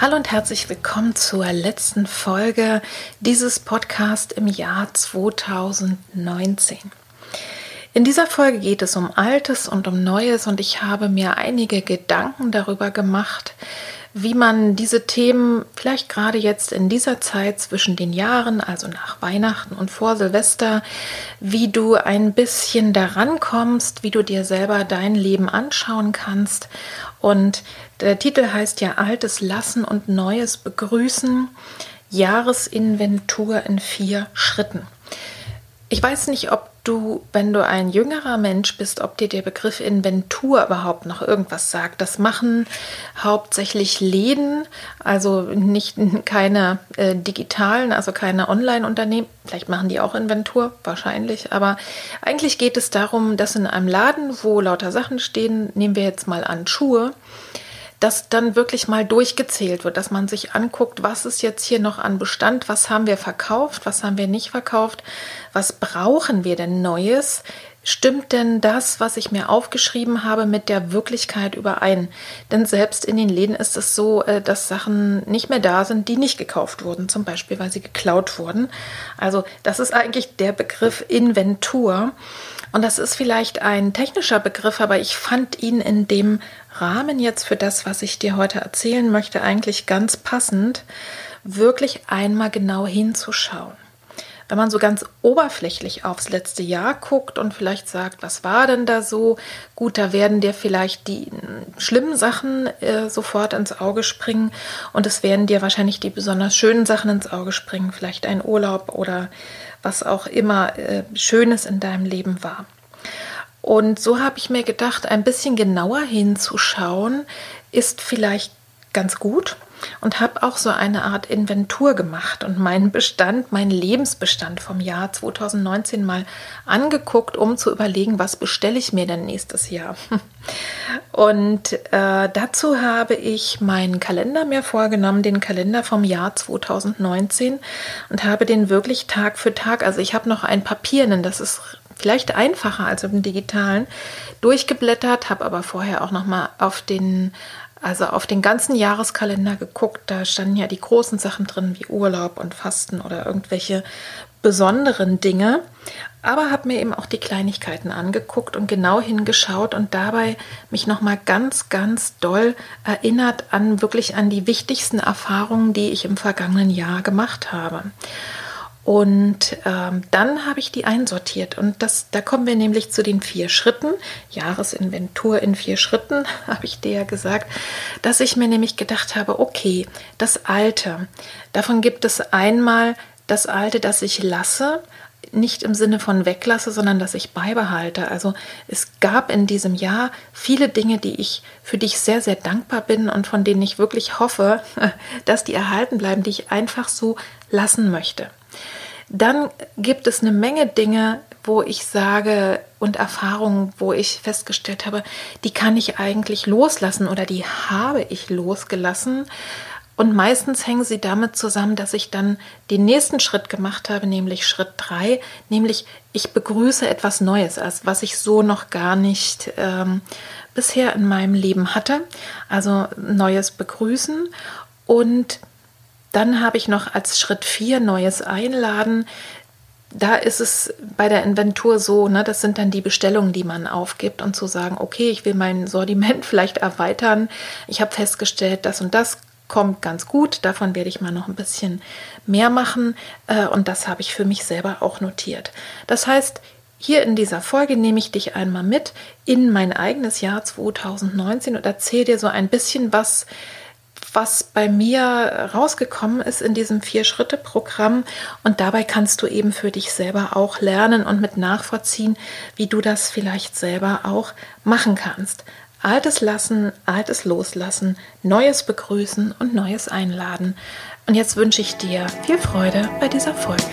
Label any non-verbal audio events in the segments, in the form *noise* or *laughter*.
Hallo und herzlich willkommen zur letzten Folge dieses Podcasts im Jahr 2019. In dieser Folge geht es um Altes und um Neues und ich habe mir einige Gedanken darüber gemacht, wie man diese Themen vielleicht gerade jetzt in dieser Zeit zwischen den Jahren, also nach Weihnachten und vor Silvester, wie du ein bisschen daran kommst, wie du dir selber dein Leben anschauen kannst. Und der Titel heißt ja Altes lassen und Neues begrüßen. Jahresinventur in vier Schritten. Ich weiß nicht, ob du, wenn du ein jüngerer Mensch bist, ob dir der Begriff Inventur überhaupt noch irgendwas sagt. Das machen hauptsächlich Läden, also nicht *laughs* keine äh, digitalen, also keine Online-Unternehmen. Vielleicht machen die auch Inventur, wahrscheinlich. Aber eigentlich geht es darum, dass in einem Laden, wo lauter Sachen stehen, nehmen wir jetzt mal an Schuhe, dass dann wirklich mal durchgezählt wird, dass man sich anguckt, was ist jetzt hier noch an Bestand, was haben wir verkauft, was haben wir nicht verkauft, was brauchen wir denn Neues, Stimmt denn das, was ich mir aufgeschrieben habe, mit der Wirklichkeit überein? Denn selbst in den Läden ist es so, äh, dass Sachen nicht mehr da sind, die nicht gekauft wurden, zum Beispiel, weil sie geklaut wurden. Also das ist eigentlich der Begriff Inventur. Und das ist vielleicht ein technischer Begriff, aber ich fand ihn in dem Rahmen jetzt für das, was ich dir heute erzählen möchte, eigentlich ganz passend, wirklich einmal genau hinzuschauen. Wenn man so ganz oberflächlich aufs letzte Jahr guckt und vielleicht sagt, was war denn da so? Gut, da werden dir vielleicht die schlimmen Sachen äh, sofort ins Auge springen und es werden dir wahrscheinlich die besonders schönen Sachen ins Auge springen, vielleicht ein Urlaub oder was auch immer äh, Schönes in deinem Leben war. Und so habe ich mir gedacht, ein bisschen genauer hinzuschauen, ist vielleicht ganz gut und habe auch so eine Art Inventur gemacht und meinen Bestand, meinen Lebensbestand vom Jahr 2019 mal angeguckt, um zu überlegen, was bestelle ich mir denn nächstes Jahr. *laughs* Und äh, dazu habe ich meinen Kalender mir vorgenommen, den Kalender vom Jahr 2019 und habe den wirklich Tag für Tag, also ich habe noch ein Papiernen, das ist vielleicht einfacher als im digitalen, durchgeblättert, habe aber vorher auch noch mal auf den also auf den ganzen Jahreskalender geguckt, da standen ja die großen Sachen drin wie Urlaub und Fasten oder irgendwelche besonderen Dinge, aber habe mir eben auch die Kleinigkeiten angeguckt und genau hingeschaut und dabei mich noch mal ganz ganz doll erinnert an wirklich an die wichtigsten Erfahrungen, die ich im vergangenen Jahr gemacht habe. Und ähm, dann habe ich die einsortiert. Und das, da kommen wir nämlich zu den vier Schritten. Jahresinventur in vier Schritten, *laughs* habe ich dir ja gesagt, dass ich mir nämlich gedacht habe, okay, das Alte, davon gibt es einmal das Alte, das ich lasse, nicht im Sinne von weglasse, sondern dass ich beibehalte. Also es gab in diesem Jahr viele Dinge, die ich für die ich sehr sehr dankbar bin und von denen ich wirklich hoffe, *laughs* dass die erhalten bleiben, die ich einfach so lassen möchte. Dann gibt es eine Menge Dinge, wo ich sage und Erfahrungen, wo ich festgestellt habe, die kann ich eigentlich loslassen oder die habe ich losgelassen. Und meistens hängen sie damit zusammen, dass ich dann den nächsten Schritt gemacht habe, nämlich Schritt drei, nämlich ich begrüße etwas Neues, was ich so noch gar nicht ähm, bisher in meinem Leben hatte. Also Neues begrüßen und dann habe ich noch als Schritt 4 neues Einladen. da ist es bei der Inventur so, ne, das sind dann die Bestellungen, die man aufgibt und zu sagen, okay, ich will mein Sortiment *laughs* vielleicht erweitern. Ich habe festgestellt, das und das kommt ganz gut. Davon werde ich mal noch ein bisschen mehr machen. Äh, und das habe ich für mich selber auch notiert. Das heißt, hier in dieser Folge nehme ich dich einmal mit in mein eigenes Jahr 2019 und erzähle dir so ein bisschen was, was bei mir rausgekommen ist in diesem Vier-Schritte-Programm. Und dabei kannst du eben für dich selber auch lernen und mit nachvollziehen, wie du das vielleicht selber auch machen kannst. Altes lassen, Altes loslassen, Neues begrüßen und Neues einladen. Und jetzt wünsche ich dir viel Freude bei dieser Folge.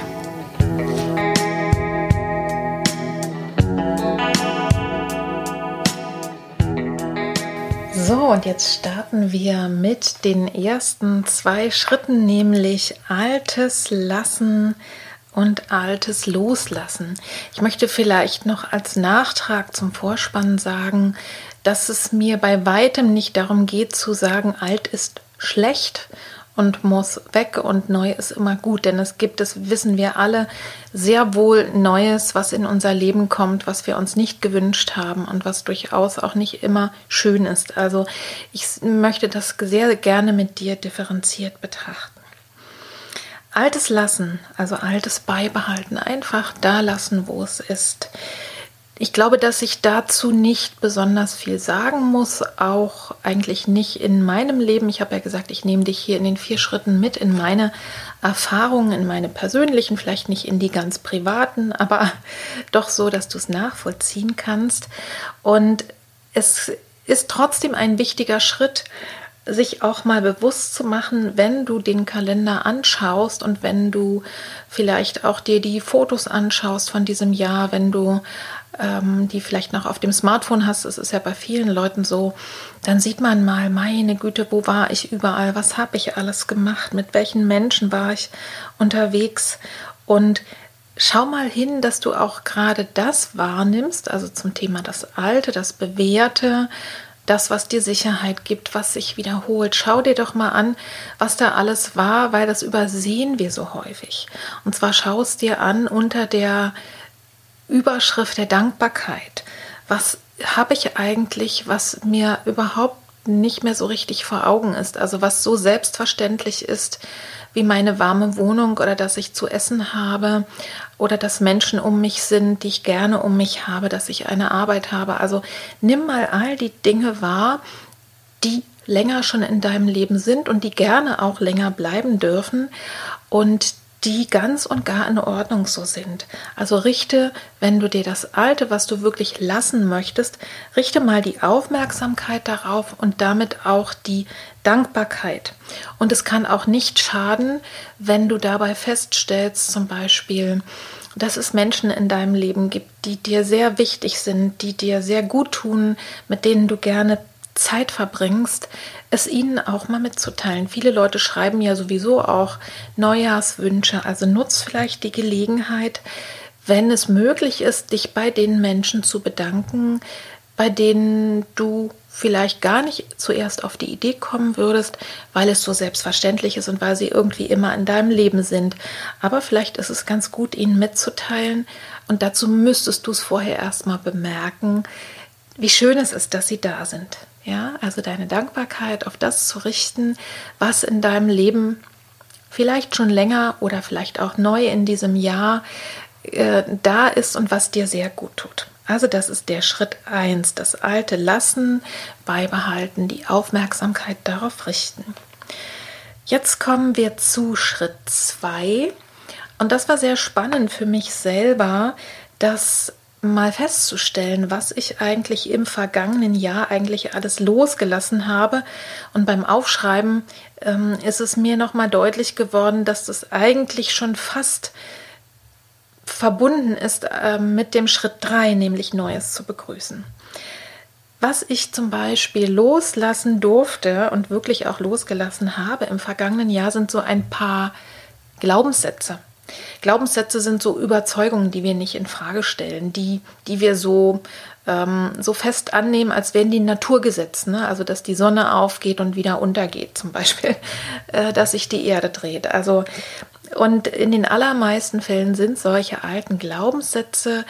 So, und jetzt starten wir mit den ersten zwei Schritten, nämlich Altes lassen und Altes loslassen. Ich möchte vielleicht noch als Nachtrag zum Vorspann sagen, dass es mir bei weitem nicht darum geht zu sagen, alt ist schlecht und muss weg und neu ist immer gut, denn es gibt, das wissen wir alle, sehr wohl Neues, was in unser Leben kommt, was wir uns nicht gewünscht haben und was durchaus auch nicht immer schön ist. Also ich möchte das sehr gerne mit dir differenziert betrachten. Altes lassen, also Altes beibehalten, einfach da lassen, wo es ist. Ich glaube, dass ich dazu nicht besonders viel sagen muss, auch eigentlich nicht in meinem Leben. Ich habe ja gesagt, ich nehme dich hier in den vier Schritten mit in meine Erfahrungen, in meine persönlichen, vielleicht nicht in die ganz privaten, aber *laughs* doch so, dass du es nachvollziehen kannst. Und es ist trotzdem ein wichtiger Schritt, sich auch mal bewusst zu machen, wenn du den Kalender anschaust und wenn du vielleicht auch dir die Fotos anschaust von diesem Jahr, wenn du ähm, die vielleicht noch auf dem Smartphone hast, es ist ja bei vielen Leuten so, dann sieht man mal, meine Güte, wo war ich überall, was habe ich alles gemacht, mit welchen Menschen war ich unterwegs und schau mal hin, dass du auch gerade das wahrnimmst, also zum Thema das Alte, das Bewährte, das, was dir Sicherheit gibt, was sich wiederholt. Schau dir doch mal an, was da alles war, weil das übersehen wir so häufig. Und zwar schaust dir an unter der Überschrift der Dankbarkeit. Was habe ich eigentlich, was mir überhaupt nicht mehr so richtig vor Augen ist, also was so selbstverständlich ist wie meine warme Wohnung oder dass ich zu essen habe oder dass Menschen um mich sind, die ich gerne um mich habe, dass ich eine Arbeit habe. Also nimm mal all die Dinge wahr, die länger schon in deinem Leben sind und die gerne auch länger bleiben dürfen und die ganz und gar in Ordnung so sind. Also richte, wenn du dir das Alte, was du wirklich lassen möchtest, richte mal die Aufmerksamkeit darauf und damit auch die Dankbarkeit. Und es kann auch nicht schaden, wenn du dabei feststellst, zum Beispiel, dass es Menschen in deinem Leben gibt, die dir sehr wichtig sind, die dir sehr gut tun, mit denen du gerne Zeit verbringst, es ihnen auch mal mitzuteilen. Viele Leute schreiben ja sowieso auch Neujahrswünsche, also nutz vielleicht die Gelegenheit, wenn es möglich ist, dich bei den Menschen zu bedanken, bei denen du vielleicht gar nicht zuerst auf die Idee kommen würdest, weil es so selbstverständlich ist und weil sie irgendwie immer in deinem Leben sind. Aber vielleicht ist es ganz gut, ihnen mitzuteilen und dazu müsstest du es vorher erstmal bemerken, wie schön es ist, dass sie da sind. Ja, also deine Dankbarkeit auf das zu richten, was in deinem Leben vielleicht schon länger oder vielleicht auch neu in diesem Jahr äh, da ist und was dir sehr gut tut. Also das ist der Schritt 1, das Alte lassen, beibehalten, die Aufmerksamkeit darauf richten. Jetzt kommen wir zu Schritt 2 und das war sehr spannend für mich selber, dass mal festzustellen, was ich eigentlich im vergangenen Jahr eigentlich alles losgelassen habe. Und beim Aufschreiben ähm, ist es mir nochmal deutlich geworden, dass das eigentlich schon fast verbunden ist äh, mit dem Schritt 3, nämlich Neues zu begrüßen. Was ich zum Beispiel loslassen durfte und wirklich auch losgelassen habe im vergangenen Jahr, sind so ein paar Glaubenssätze. Glaubenssätze sind so Überzeugungen, die wir nicht in Frage stellen, die, die wir so, ähm, so fest annehmen, als wären die Naturgesetze. Ne? Also, dass die Sonne aufgeht und wieder untergeht, zum Beispiel, *laughs* äh, dass sich die Erde dreht. Also, Und in den allermeisten Fällen sind solche alten Glaubenssätze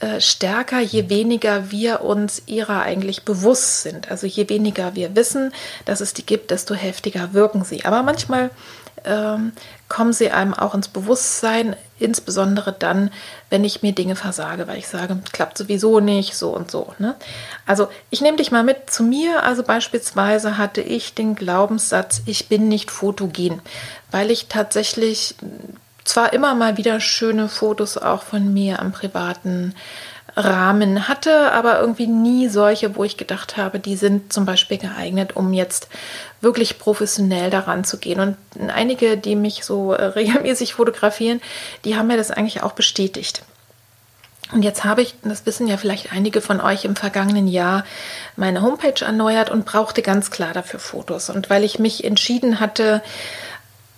äh, stärker, je weniger wir uns ihrer eigentlich bewusst sind. Also je weniger wir wissen, dass es die gibt, desto heftiger wirken sie. Aber manchmal ähm, kommen sie einem auch ins Bewusstsein, insbesondere dann, wenn ich mir Dinge versage, weil ich sage, klappt sowieso nicht, so und so. Ne? Also ich nehme dich mal mit zu mir. Also beispielsweise hatte ich den Glaubenssatz, ich bin nicht fotogen, weil ich tatsächlich zwar immer mal wieder schöne Fotos auch von mir am privaten Rahmen hatte, aber irgendwie nie solche, wo ich gedacht habe, die sind zum Beispiel geeignet, um jetzt wirklich professionell daran zu gehen. Und einige, die mich so äh, *laughs* regelmäßig fotografieren, die haben mir das eigentlich auch bestätigt. Und jetzt habe ich, das wissen ja vielleicht einige von euch im vergangenen Jahr, meine Homepage erneuert und brauchte ganz klar dafür Fotos. Und weil ich mich entschieden hatte,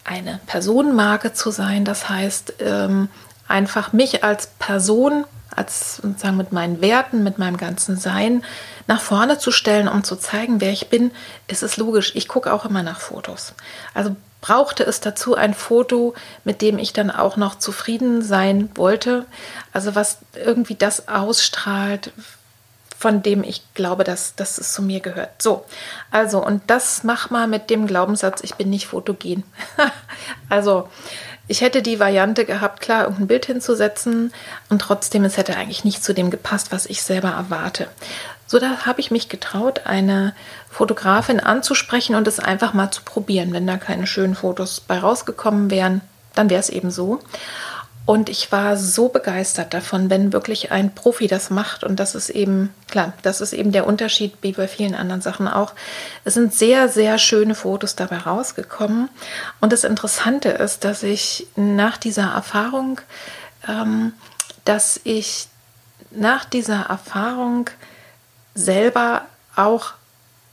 eine Personenmarke zu sein, das heißt ähm, einfach mich als Person als sozusagen mit meinen Werten, mit meinem ganzen Sein nach vorne zu stellen, um zu zeigen, wer ich bin, ist es logisch. Ich gucke auch immer nach Fotos. Also brauchte es dazu ein Foto, mit dem ich dann auch noch zufrieden sein wollte. Also was irgendwie das ausstrahlt, von dem ich glaube, dass, dass es zu mir gehört. So, also und das mach mal mit dem Glaubenssatz, ich bin nicht fotogen. *laughs* also ich hätte die Variante gehabt, klar, irgendein Bild hinzusetzen und trotzdem, es hätte eigentlich nicht zu dem gepasst, was ich selber erwarte. So, da habe ich mich getraut, eine Fotografin anzusprechen und es einfach mal zu probieren. Wenn da keine schönen Fotos bei rausgekommen wären, dann wäre es eben so. Und ich war so begeistert davon, wenn wirklich ein Profi das macht. Und das ist eben, klar, das ist eben der Unterschied, wie bei vielen anderen Sachen auch. Es sind sehr, sehr schöne Fotos dabei rausgekommen. Und das Interessante ist, dass ich nach dieser Erfahrung, ähm, dass ich nach dieser Erfahrung selber auch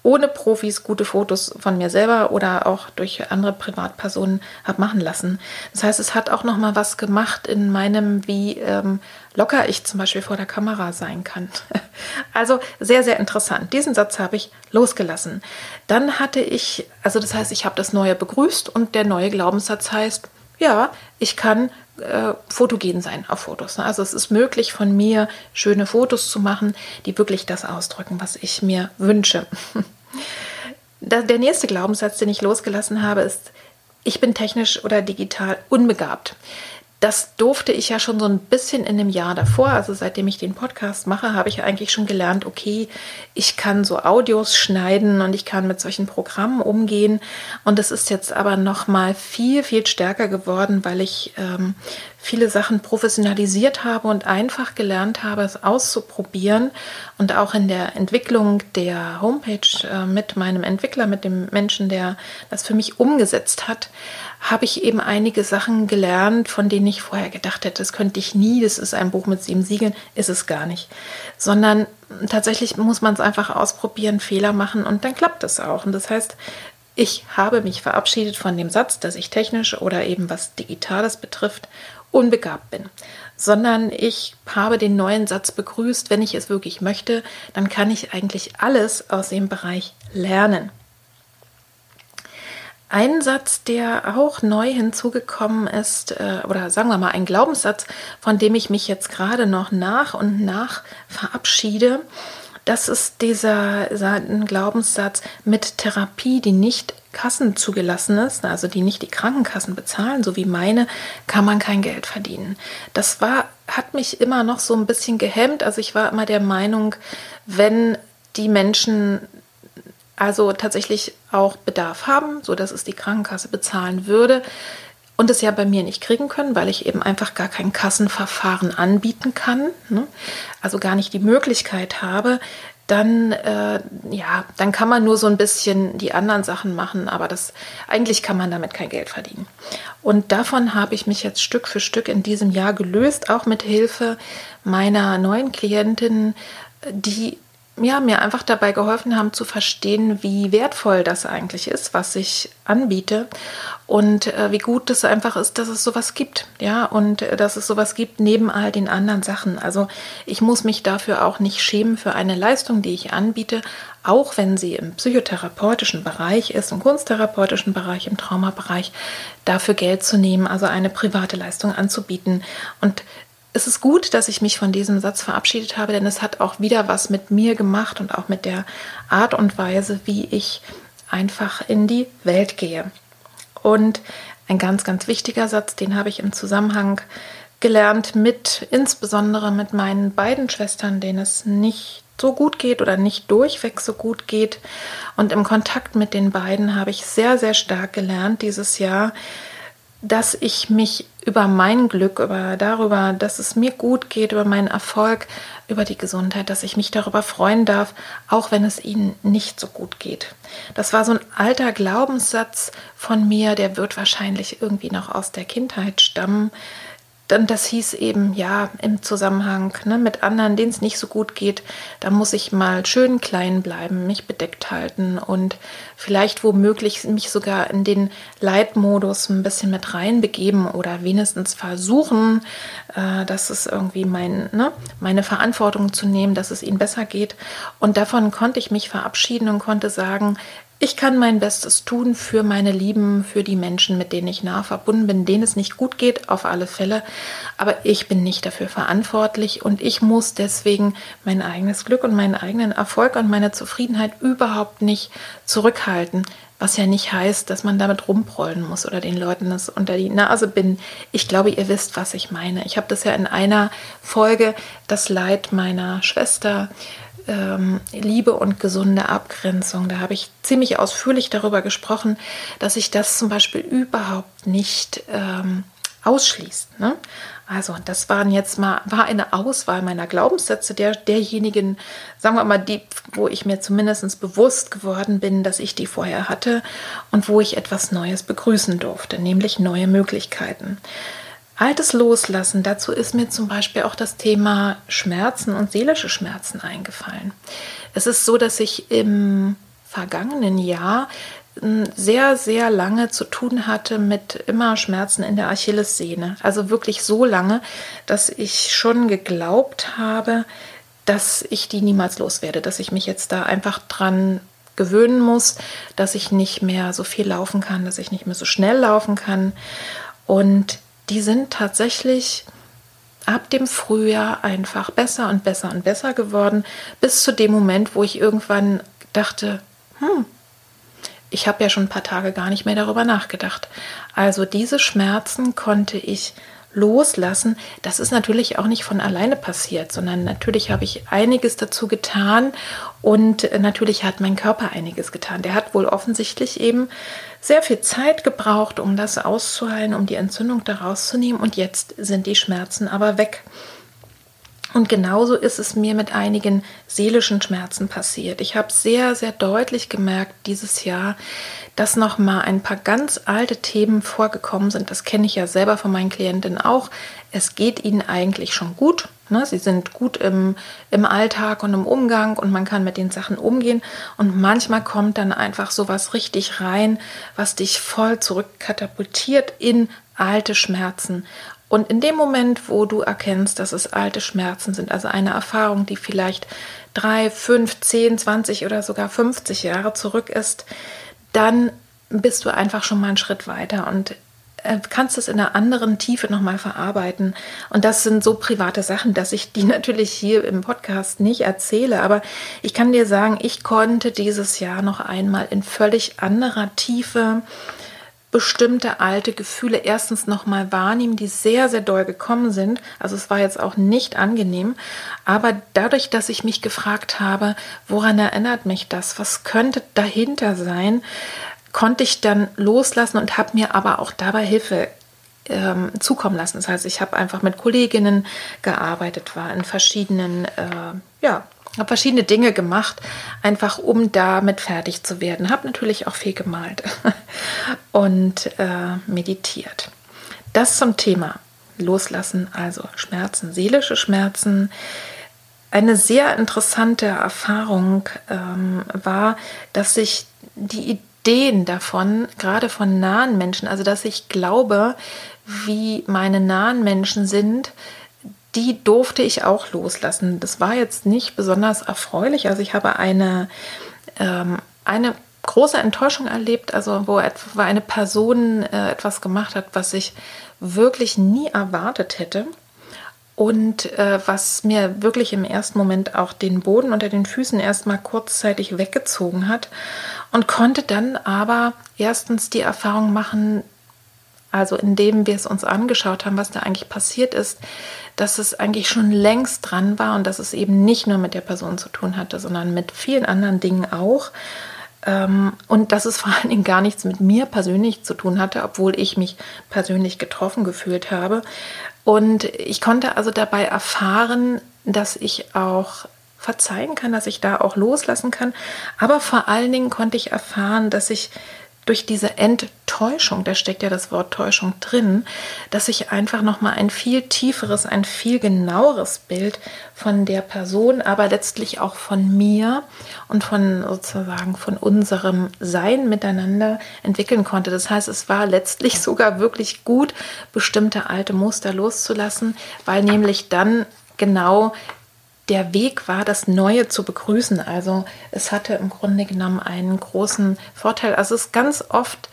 ohne Profis gute Fotos von mir selber oder auch durch andere Privatpersonen habe machen lassen. Das heißt, es hat auch noch mal was gemacht in meinem, wie ähm, locker ich zum Beispiel vor der Kamera sein kann. *laughs* Also sehr, sehr interessant. Diesen Satz habe ich losgelassen. Dann hatte ich, also das heißt, ich habe das Neue begrüßt und der neue Glaubenssatz heißt, ja, ich kann äh, fotogen sein auf Fotos. Ne? Also es ist möglich von mir schöne Fotos zu machen, die wirklich das ausdrücken, was ich mir wünsche. *laughs* Der nächste Glaubenssatz, den ich losgelassen habe, ist, ich bin technisch oder digital unbegabt das durfte ich ja schon so ein bisschen in dem Jahr davor, also seitdem ich den Podcast mache, habe ich eigentlich schon gelernt, okay, ich kann so Audios schneiden und ich kann mit solchen Programmen umgehen. Und es ist jetzt aber noch mal viel, viel stärker geworden, weil ich ähm, viele Sachen professionalisiert habe und einfach gelernt habe, es auszuprobieren und auch in der Entwicklung der Homepage äh, mit meinem Entwickler, mit dem Menschen, der das für mich umgesetzt hat, habe ich eben einige Sachen gelernt, von denen ich vorher gedacht hätte, das könnte ich nie, das ist ein Buch mit sieben Siegeln, ist es gar nicht. Sondern tatsächlich muss man es einfach ausprobieren, Fehler machen und dann klappt es auch. Und das heißt, ich habe mich verabschiedet von dem Satz, dass ich technisch oder eben was Digitales betrifft, unbegabt bin, sondern ich habe den neuen Satz begrüßt, wenn ich es wirklich möchte, dann kann ich eigentlich alles aus dem Bereich lernen. Ein Satz, der auch neu hinzugekommen ist, äh, oder sagen wir mal ein Glaubenssatz, von dem ich mich jetzt gerade noch nach und nach verabschiede, das ist dieser Glaubenssatz mit Therapie, die nicht Kassen zugelassen ist, also die nicht die Krankenkassen bezahlen, so wie meine, kann man kein Geld verdienen. Das war, hat mich immer noch so ein bisschen gehemmt. Also ich war immer der Meinung, wenn die Menschen also tatsächlich auch Bedarf haben, so dass es die Krankenkasse bezahlen würde und es ja bei mir nicht kriegen können, weil ich eben einfach gar kein Kassenverfahren anbieten kann, ne? also gar nicht die Möglichkeit habe, dann äh, ja, dann kann man nur so ein bisschen die anderen Sachen machen, aber das eigentlich kann man damit kein Geld verdienen. Und davon habe ich mich jetzt Stück für Stück in diesem Jahr gelöst, auch mit Hilfe meiner neuen Klientin, die ja, mir einfach dabei geholfen haben zu verstehen, wie wertvoll das eigentlich ist, was ich anbiete und äh, wie gut es einfach ist, dass es sowas gibt, ja, und äh, dass es sowas gibt neben all den anderen Sachen. Also ich muss mich dafür auch nicht schämen für eine Leistung, die ich anbiete, auch wenn sie im psychotherapeutischen Bereich ist, im kunsttherapeutischen Bereich, im Traumabereich, dafür Geld zu nehmen, also eine private Leistung anzubieten. Und es ist gut, dass ich mich von diesem Satz verabschiedet habe, denn es hat auch wieder was mit mir gemacht und auch mit der Art und Weise, wie ich einfach in die Welt gehe. Und ein ganz, ganz wichtiger Satz, den habe ich im Zusammenhang gelernt mit, insbesondere mit meinen beiden Schwestern, denen es nicht so gut geht oder nicht durchweg so gut geht. Und im Kontakt mit den beiden habe ich sehr, sehr stark gelernt dieses Jahr, dass ich mich über mein Glück, über darüber, dass es mir gut geht, über meinen Erfolg, über die Gesundheit, dass ich mich darüber freuen darf, auch wenn es ihnen nicht so gut geht. Das war so ein alter Glaubenssatz von mir, der wird wahrscheinlich irgendwie noch aus der Kindheit stammen, dann das hieß eben, ja, im Zusammenhang ne, mit anderen, denen es nicht so gut geht, da muss ich mal schön klein bleiben, mich bedeckt halten und vielleicht womöglich mich sogar in den Leitmodus ein bisschen mit reinbegeben oder wenigstens versuchen, äh, dass es irgendwie mein, ne, meine Verantwortung zu nehmen, dass es ihnen besser geht. Und davon konnte ich mich verabschieden und konnte sagen, ich kann mein Bestes tun für meine Lieben, für die Menschen, mit denen ich nah verbunden bin, denen es nicht gut geht, auf alle Fälle. Aber ich bin nicht dafür verantwortlich und ich muss deswegen mein eigenes Glück und meinen eigenen Erfolg und meine Zufriedenheit überhaupt nicht zurückhalten. Was ja nicht heißt, dass man damit rumprollen muss oder den Leuten das unter die Nase binden. Ich glaube, ihr wisst, was ich meine. Ich habe das ja in einer Folge, das Leid meiner Schwester, ähm, Liebe und gesunde Abgrenzung. Da habe ich ziemlich ausführlich darüber gesprochen, dass sich das zum Beispiel überhaupt nicht ähm, ausschließt. Ne? Also das waren jetzt mal war eine Auswahl meiner Glaubenssätze der derjenigen, sagen wir mal die, wo ich mir zumindest bewusst geworden bin, dass ich die vorher hatte und wo ich etwas Neues begrüßen durfte, nämlich neue Möglichkeiten. Altes loslassen, dazu ist mir zum Beispiel auch das Thema Schmerzen und seelische Schmerzen eingefallen. Es ist so, dass ich im vergangenen Jahr hm, sehr, sehr lange zu tun hatte mit immer Schmerzen in der Achillessehne. Also wirklich so lange, dass ich schon geglaubt habe, dass ich die niemals loswerde, dass ich mich jetzt da einfach dran gewöhnen muss, dass ich nicht mehr so viel laufen kann, dass ich nicht mehr so schnell laufen kann. Und die sind tatsächlich ab dem Frühjahr einfach besser und besser und besser geworden, bis zu dem Moment, wo ich irgendwann dachte, hm, ich habe ja schon ein paar Tage gar nicht mehr darüber nachgedacht. Also diese Schmerzen konnte ich loslassen. Das ist natürlich auch nicht von alleine passiert, sondern natürlich habe ich einiges dazu getan und natürlich hat mein Körper einiges getan. Der hat wohl offensichtlich eben sehr viel Zeit gebraucht, um das auszuheilen, um die Entzündung daraus zu nehmen und jetzt sind die Schmerzen aber weg. Und genauso ist es mir mit einigen seelischen Schmerzen passiert. Ich habe sehr, sehr deutlich gemerkt dieses Jahr, dass noch mal ein paar ganz alte Themen vorgekommen sind. Das kenne ich ja selber von meinen Klientinnen auch. Es geht ihnen eigentlich schon gut. Ne? Sie sind gut im, im Alltag und im Umgang und man kann mit den Sachen umgehen. Und manchmal kommt dann einfach sowas richtig rein, was dich voll zurückkatapultiert in alte Schmerzen. Und in dem Moment, wo du erkennst, dass es alte Schmerzen sind, also eine Erfahrung, die vielleicht drei, fünf, zehn, zwanzig oder sogar 50 Jahre zurück ist, dann bist du einfach schon mal einen Schritt weiter und äh, kannst es in einer anderen Tiefe nochmal verarbeiten. Und das sind so private Sachen, dass ich die *laughs* natürlich hier im Podcast nicht erzähle. Aber ich kann dir sagen, ich konnte dieses Jahr noch einmal in völlig anderer Tiefe bestimmte alte Gefühle erstens nochmal wahrnehmen, die sehr, sehr doll gekommen sind. Also es war jetzt auch nicht angenehm. Aber dadurch, dass ich mich gefragt habe, woran erinnert mich das? Was könnte dahinter sein? Konnte ich dann loslassen und habe mir aber auch dabei Hilfe ähm, zukommen lassen. Das heißt, ich habe einfach mit Kolleginnen gearbeitet, war in verschiedenen äh, ja, habe verschiedene Dinge gemacht, einfach um damit fertig zu werden. Habe natürlich auch viel gemalt *laughs* und äh, meditiert. Das zum Thema Loslassen, also Schmerzen, seelische Schmerzen. eine sehr interessante Erfahrung ähm, war, dass sich die Ideen davon, gerade von nahen Menschen, also dass ich glaube, wie meine nahen Menschen sind, die durfte ich auch loslassen. Das war jetzt nicht besonders erfreulich. Also ich habe eine, ähm, eine große Enttäuschung erlebt, also wo eine Person äh, etwas gemacht hat, was ich wirklich nie erwartet hätte und äh, was mir wirklich im ersten Moment auch den Boden unter den Füßen erstmal kurzzeitig weggezogen hat und konnte dann aber erstens die Erfahrung machen, also indem wir es uns angeschaut haben, was da eigentlich passiert ist, dass es eigentlich schon längst dran war und dass es eben nicht nur mit der Person zu tun hatte, sondern mit vielen anderen Dingen auch. Ähm, und dass es vor *laughs* allen Dingen gar nichts mit mir persönlich zu tun hatte, obwohl ich mich persönlich getroffen gefühlt habe. Und ich konnte also dabei erfahren, dass ich auch verzeihen kann, dass ich da auch loslassen kann. Aber vor allen Dingen konnte ich erfahren, dass ich durch diese Enttäuschung, da steckt ja das Wort Täuschung drin, dass ich einfach noch mal ein viel tieferes, ein viel genaueres Bild von der Person, aber letztlich auch von mir und von sozusagen von unserem Sein miteinander entwickeln konnte. Das heißt, es war letztlich sogar wirklich gut, bestimmte alte Muster loszulassen, weil nämlich dann genau der Weg war, das Neue zu begrüßen. Also es hatte im Grunde genommen einen großen Vorteil. Also es ist ganz oft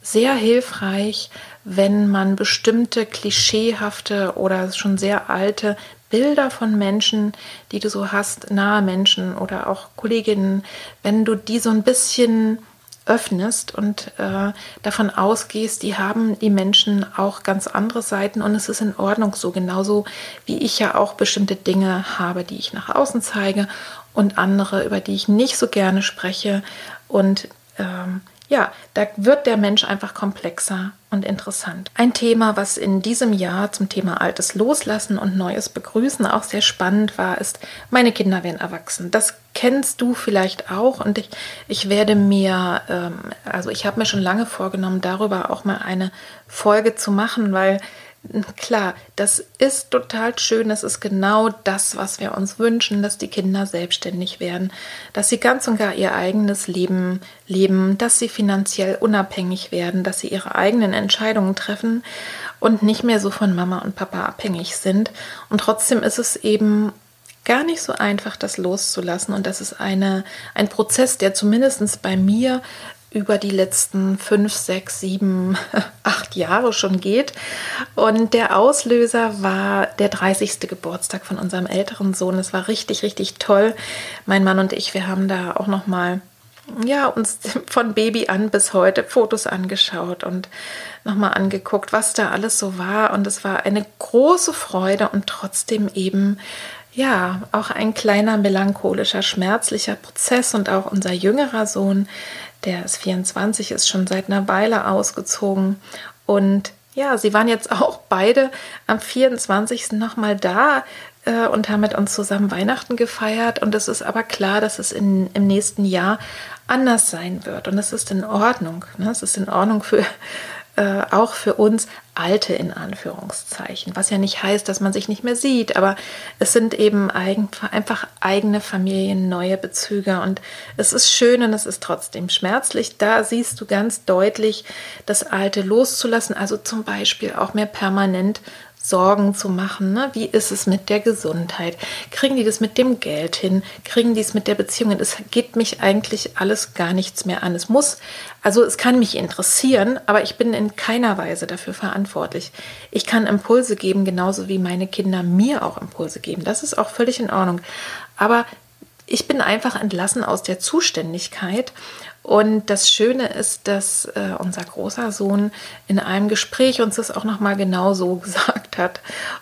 sehr hilfreich, wenn man bestimmte klischeehafte oder schon sehr alte Bilder von Menschen, die du so hast, nahe Menschen oder auch Kolleginnen, wenn du die so ein bisschen öffnest und äh, davon ausgehst, die haben die Menschen auch ganz andere Seiten und es ist in Ordnung so, genauso wie ich ja auch bestimmte Dinge habe, die ich nach außen zeige und andere, über die ich nicht so gerne spreche und ähm, ja, da wird der Mensch einfach komplexer und interessant. Ein Thema, was in diesem Jahr zum Thema Altes loslassen und Neues begrüßen auch sehr spannend war, ist, meine Kinder werden erwachsen. Das kennst du vielleicht auch und ich, ich werde mir, ähm, also ich habe mir schon lange vorgenommen, darüber auch mal eine Folge zu machen, weil Klar, das ist total schön. Das ist genau das, was wir uns wünschen, dass die Kinder selbstständig werden, dass sie ganz und gar ihr eigenes Leben leben, dass sie finanziell unabhängig werden, dass sie ihre eigenen Entscheidungen treffen und nicht mehr so von Mama und Papa abhängig sind. Und trotzdem ist es eben gar nicht so einfach, das loszulassen. Und das ist eine, ein Prozess, der zumindest bei mir über die letzten fünf, sechs, sieben, *laughs* acht Jahre schon geht. Und der Auslöser war der 30. Geburtstag von unserem älteren Sohn. Es war richtig, richtig toll. Mein Mann und ich, wir haben da auch noch mal ja, uns *laughs* von Baby an bis heute Fotos angeschaut und nochmal angeguckt, was da alles so war. Und es war eine große Freude und trotzdem eben, ja, auch ein kleiner melancholischer, schmerzlicher Prozess. Und auch unser jüngerer Sohn, der ist 24, ist schon seit einer Weile ausgezogen. Und ja, sie waren jetzt auch beide am 24. nochmal da äh, und haben mit uns zusammen Weihnachten gefeiert. Und es ist aber klar, dass es in, im nächsten Jahr anders sein wird. Und es ist in Ordnung. Ne? Es ist in Ordnung für äh, auch für uns Alte in Anführungszeichen, was ja nicht heißt, dass man sich nicht mehr sieht, aber es sind eben eigen, einfach eigene Familien, neue Bezüge und es ist schön und es ist trotzdem schmerzlich. Da siehst du ganz deutlich, das Alte loszulassen, also zum Beispiel auch mehr permanent Sorgen zu machen. Ne? Wie ist es mit der Gesundheit? Kriegen die das mit dem Geld hin? Kriegen die es mit der Beziehung hin? Es geht mich eigentlich alles gar nichts mehr an. Es muss, also es kann mich interessieren, aber ich bin in keiner Weise dafür verantwortlich. Ich kann Impulse geben, genauso wie meine Kinder mir auch Impulse geben. Das ist auch völlig in Ordnung. Aber ich bin einfach entlassen aus der Zuständigkeit und das Schöne ist, dass äh, unser großer Sohn in einem Gespräch uns das auch nochmal genau so *laughs* gesagt hat.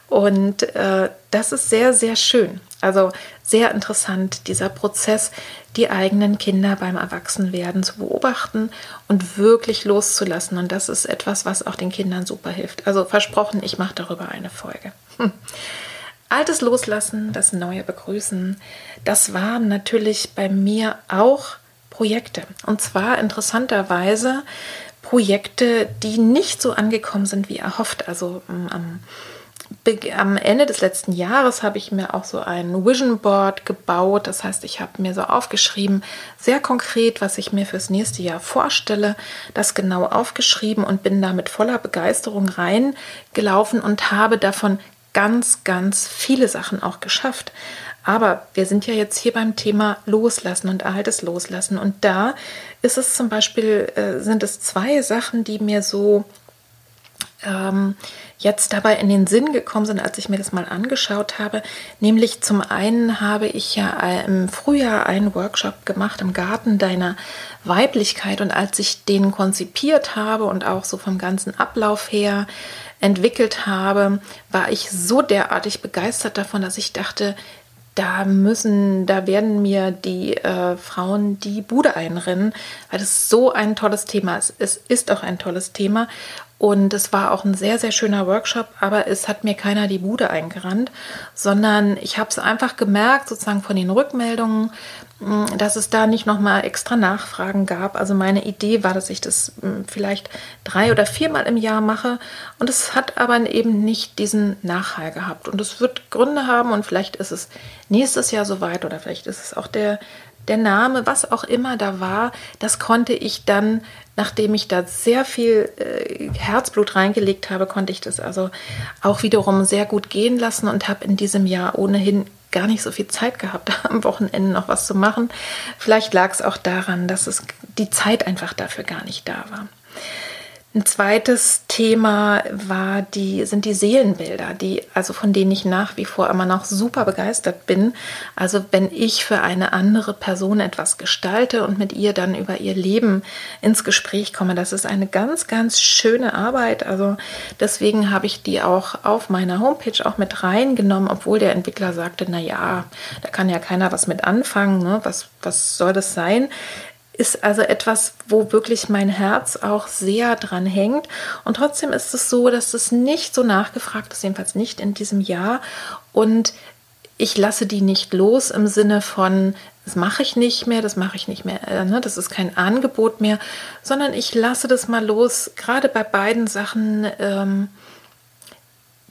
Und äh, das ist sehr, sehr schön. Also sehr interessant, dieser Prozess, die eigenen Kinder beim Erwachsenwerden zu beobachten und wirklich loszulassen. Und das ist etwas, was auch den Kindern super hilft. Also versprochen, ich mache darüber eine Folge. Hm. Altes Loslassen, das Neue begrüßen, das war natürlich bei mir auch Projekte. Und zwar interessanterweise Projekte, die nicht so angekommen sind wie erhofft. Also mm, am am Ende des letzten Jahres habe ich mir auch so ein Vision Board gebaut. Das heißt, ich habe mir so aufgeschrieben, sehr konkret, was ich mir fürs nächste Jahr vorstelle, das genau aufgeschrieben und bin da mit voller Begeisterung reingelaufen und habe davon ganz, ganz viele Sachen auch geschafft. Aber wir sind ja jetzt hier beim Thema Loslassen und altes Loslassen. Und da ist es zum Beispiel, äh, sind es zwei Sachen, die mir so ähm, jetzt dabei in den Sinn gekommen sind, als ich mir das mal angeschaut habe. Nämlich zum einen habe ich ja im Frühjahr einen Workshop gemacht im Garten deiner Weiblichkeit und als ich den konzipiert habe und auch so vom ganzen Ablauf her entwickelt habe, war ich so derartig begeistert davon, dass ich dachte, da müssen, da werden mir die äh, Frauen die Bude einrennen, weil das so ein tolles Thema ist. Es ist auch ein tolles Thema und es war auch ein sehr, sehr schöner Workshop, aber es hat mir keiner die Bude eingerannt, sondern ich habe es einfach gemerkt, sozusagen von den Rückmeldungen, dass es da nicht nochmal extra Nachfragen gab. Also meine Idee war, dass ich das mm, vielleicht drei oder viermal im Jahr mache und es hat aber eben nicht diesen Nachhall gehabt. Und es wird Gründe haben und vielleicht ist es nächstes Jahr soweit oder vielleicht ist es auch der der Name, was auch immer da war, das konnte ich dann, nachdem ich da sehr viel äh, Herzblut reingelegt habe, konnte ich das also auch wiederum sehr gut gehen lassen und habe in diesem Jahr ohnehin gar nicht so viel Zeit gehabt, *laughs* am Wochenende noch was zu machen. Vielleicht lag es auch daran, dass es die Zeit einfach dafür gar nicht da war. Ein zweites Thema war die, sind die Seelenbilder, die, also von denen ich nach wie vor immer noch super begeistert bin. Also wenn ich für eine andere Person etwas gestalte und mit ihr dann über ihr Leben ins Gespräch komme, das ist eine ganz, ganz schöne Arbeit. Also deswegen habe ich die auch auf meiner Homepage auch mit reingenommen, obwohl der Entwickler sagte, na ja, da kann ja keiner was mit anfangen, ne? was, was soll das sein? Ist also etwas, wo wirklich mein Herz auch sehr dran hängt. Und trotzdem ist es so, dass es nicht so nachgefragt ist, jedenfalls nicht in diesem Jahr. Und ich lasse die nicht los im Sinne von, das mache ich nicht mehr, das mache ich nicht mehr, äh, ne, das ist kein Angebot mehr, sondern ich lasse das mal los, gerade bei beiden Sachen. Ähm,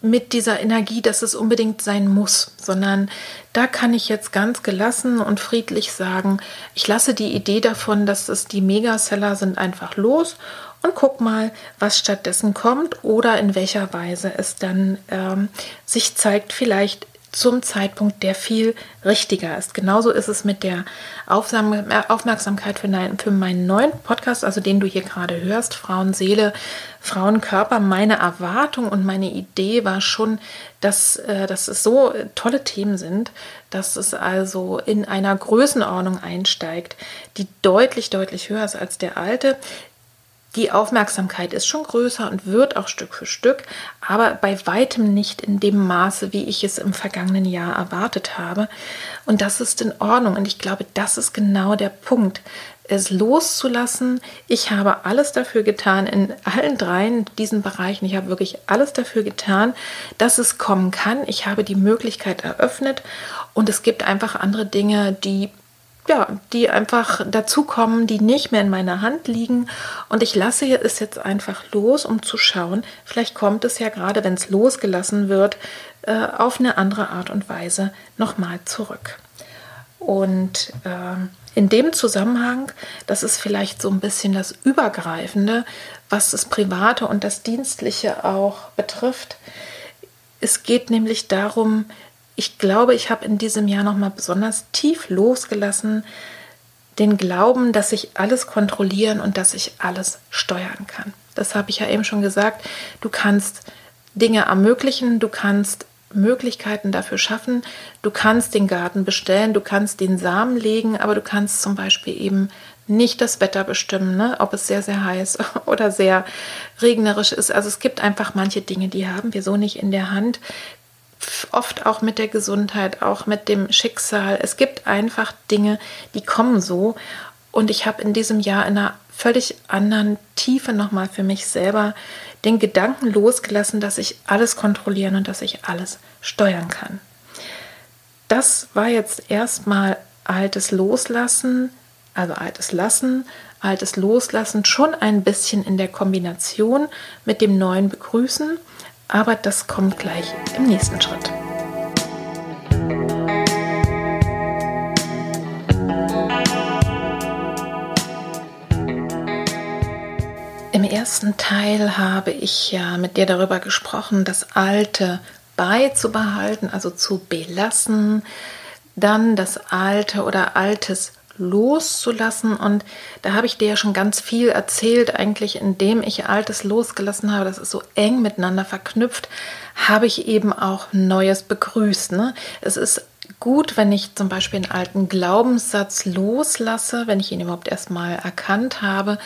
mit dieser Energie, dass es unbedingt sein muss, sondern da kann ich jetzt ganz gelassen und friedlich sagen, ich lasse die Idee davon, dass es die Megaseller sind, einfach los und guck mal, was stattdessen kommt oder in welcher Weise es dann ähm, sich zeigt, vielleicht zum Zeitpunkt, der viel richtiger ist. Genauso ist es mit der Aufmerksamkeit für, für meinen neuen Podcast, also den du hier gerade hörst, Frauenseele, Frauenkörper. Meine Erwartung und meine Idee war schon, dass, äh, dass es so tolle Themen sind, dass es also in einer Größenordnung einsteigt, die deutlich, deutlich höher ist als der alte. Die Aufmerksamkeit ist schon größer und wird auch Stück für Stück, aber bei weitem nicht in dem Maße, wie ich es im vergangenen Jahr erwartet habe. Und das ist in Ordnung. Und ich glaube, das ist genau der Punkt, es loszulassen. Ich habe alles dafür getan, in allen dreien diesen Bereichen. Ich habe wirklich alles dafür getan, dass es kommen kann. Ich habe die Möglichkeit eröffnet und es gibt einfach andere Dinge, die ja, die einfach dazukommen, die nicht mehr in meiner Hand liegen. Und ich lasse es jetzt einfach los, um zu schauen, vielleicht kommt es ja gerade, wenn es losgelassen wird, äh, auf eine andere Art und Weise nochmal zurück. Und äh, in dem Zusammenhang, das ist vielleicht so ein bisschen das Übergreifende, was das Private und das Dienstliche auch betrifft. Es geht nämlich darum, ich glaube, ich habe in diesem Jahr noch mal besonders tief losgelassen den Glauben, dass ich alles kontrollieren und dass ich alles steuern kann. Das habe ich ja eben schon gesagt. Du kannst Dinge ermöglichen, du kannst Möglichkeiten dafür schaffen, du kannst den Garten bestellen, du kannst den Samen legen, aber du kannst zum Beispiel eben nicht das Wetter bestimmen, ne? ob es sehr, sehr heiß *laughs* oder sehr regnerisch ist. Also es gibt einfach manche Dinge, die haben wir so nicht in der Hand oft auch mit der Gesundheit, auch mit dem Schicksal. Es gibt einfach Dinge, die kommen so. Und ich habe in diesem Jahr in einer völlig anderen Tiefe nochmal für mich selber den Gedanken losgelassen, dass ich alles kontrollieren und dass ich alles steuern kann. Das war jetzt erstmal altes Loslassen, also altes Lassen, altes Loslassen, schon ein bisschen in der Kombination mit dem neuen Begrüßen Aber das kommt gleich im nächsten Schritt. Im ersten Teil habe ich ja mit dir darüber gesprochen, das Alte beizubehalten, also zu belassen, dann das Alte oder Altes loszulassen. Und da habe ich dir ja schon ganz viel erzählt, eigentlich indem ich Altes losgelassen habe, das ist so eng miteinander verknüpft, habe ich eben auch Neues begrüßt. Ne? Es ist gut, wenn ich zum Beispiel einen alten Glaubenssatz loslasse, wenn ich ihn überhaupt erstmal erkannt habe,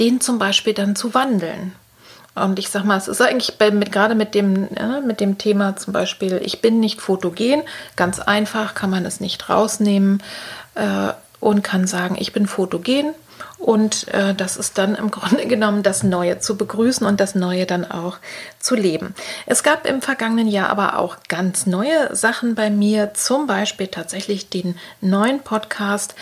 den zum Beispiel dann zu wandeln. Und ich sag mal, es ist eigentlich bei, mit, gerade mit dem, ja, mit dem Thema zum Beispiel, ich bin nicht fotogen, ganz einfach, kann man es nicht rausnehmen äh, und kann sagen, ich bin fotogen. Und äh, das ist dann im *laughs* Grunde genommen das Neue zu begrüßen und das Neue dann auch zu leben. Es gab im vergangenen Jahr aber auch ganz neue Sachen bei mir, zum Beispiel tatsächlich den neuen Podcast,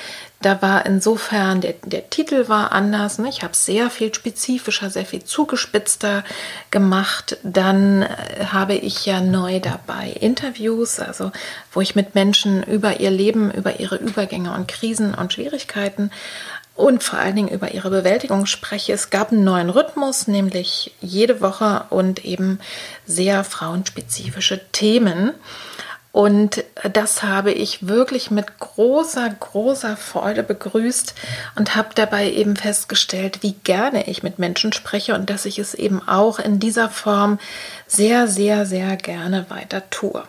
da war insofern, der, der Titel war anders. Ne? Ich habe sehr viel spezifischer, sehr viel zugespitzter gemacht. Dann äh, habe ich ja neu dabei Interviews, also wo ich mit Menschen über ihr Leben, über ihre Übergänge und Krisen und Schwierigkeiten und vor allen Dingen über ihre Bewältigung spreche. Es gab einen neuen Rhythmus, nämlich jede Woche und eben sehr frauenspezifische Themen. Und das habe ich wirklich mit großer, großer Freude begrüßt und habe dabei eben festgestellt, wie gerne ich mit Menschen spreche und dass ich es eben auch in dieser Form sehr, sehr, sehr gerne weiter tue.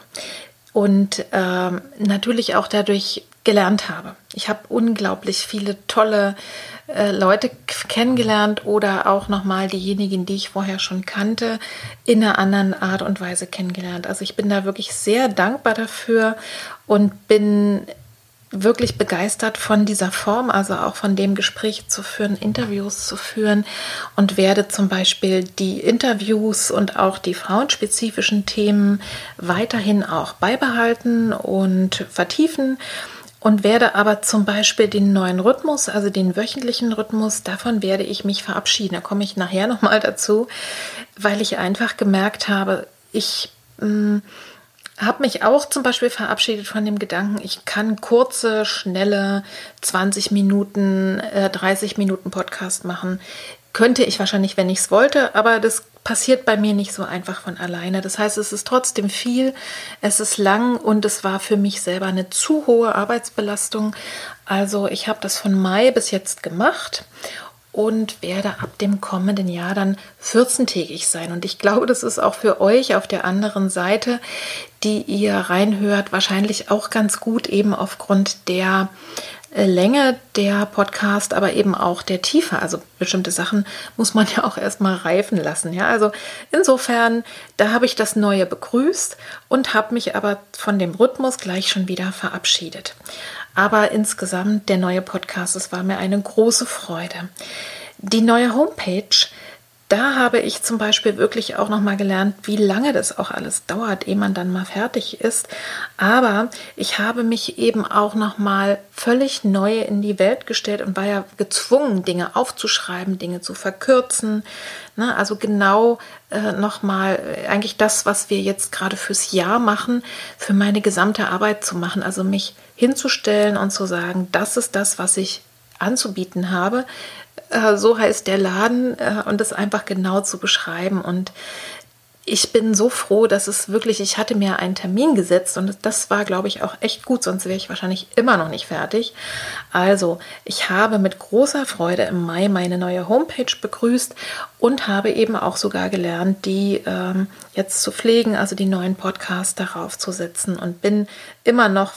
Und ähm, natürlich auch dadurch gelernt habe. Ich habe unglaublich viele tolle äh, Leute kennengelernt oder auch nochmal diejenigen, die ich vorher schon kannte, in einer anderen Art und Weise kennengelernt. Also ich bin da wirklich sehr dankbar dafür und bin wirklich begeistert von dieser Form, also auch von dem Gespräch zu führen, Interviews zu führen und werde zum Beispiel die Interviews und auch die frauenspezifischen Themen weiterhin auch beibehalten und vertiefen und werde aber zum Beispiel den neuen Rhythmus, also den wöchentlichen Rhythmus, davon werde ich mich verabschieden. Da komme ich nachher *laughs* nochmal dazu, weil ich einfach gemerkt habe, ich hm, habe mich auch zum Beispiel verabschiedet von dem Gedanken, ich kann kurze, schnelle 20 Minuten, äh, 30 Minuten Podcast machen. Könnte ich wahrscheinlich, wenn ich es wollte, aber das passiert bei mir nicht so einfach von alleine. Das heißt, es ist trotzdem viel, es ist lang und es war für mich selber eine zu hohe Arbeitsbelastung. Also ich habe das von Mai bis jetzt gemacht und werde ab dem kommenden Jahr dann 14-tägig sein. Und ich glaube, das ist auch für euch auf der anderen Seite, die ihr reinhört, wahrscheinlich auch ganz gut eben aufgrund der Länge der Podcast, aber eben auch der Tiefe. Also bestimmte Sachen muss man ja auch erstmal reifen lassen. Ja, also insofern, da habe ich das Neue begrüßt und habe mich aber von dem Rhythmus gleich schon wieder verabschiedet. Aber insgesamt der neue Podcast, es war mir eine große Freude. Die neue Homepage da habe ich zum Beispiel wirklich auch noch mal gelernt, wie lange das auch alles dauert, ehe man dann mal fertig ist. Aber ich habe mich eben auch noch mal völlig neu in die Welt gestellt und war ja gezwungen, Dinge aufzuschreiben, Dinge zu verkürzen. Ne? Also genau äh, noch mal äh, eigentlich das, was wir jetzt gerade fürs Jahr machen, für meine gesamte Arbeit zu machen. Also mich hinzustellen und zu sagen, das ist das, was ich anzubieten habe. Äh, so heißt der Laden äh, und das einfach genau zu beschreiben. Und ich bin so froh, dass es wirklich, ich hatte mir einen Termin gesetzt und das war, glaube ich, auch echt gut, sonst wäre ich wahrscheinlich immer noch nicht fertig. Also, ich habe mit großer Freude im Mai meine neue Homepage begrüßt und habe eben auch sogar gelernt, die ähm, jetzt zu pflegen, also die neuen Podcasts darauf zu setzen und bin immer noch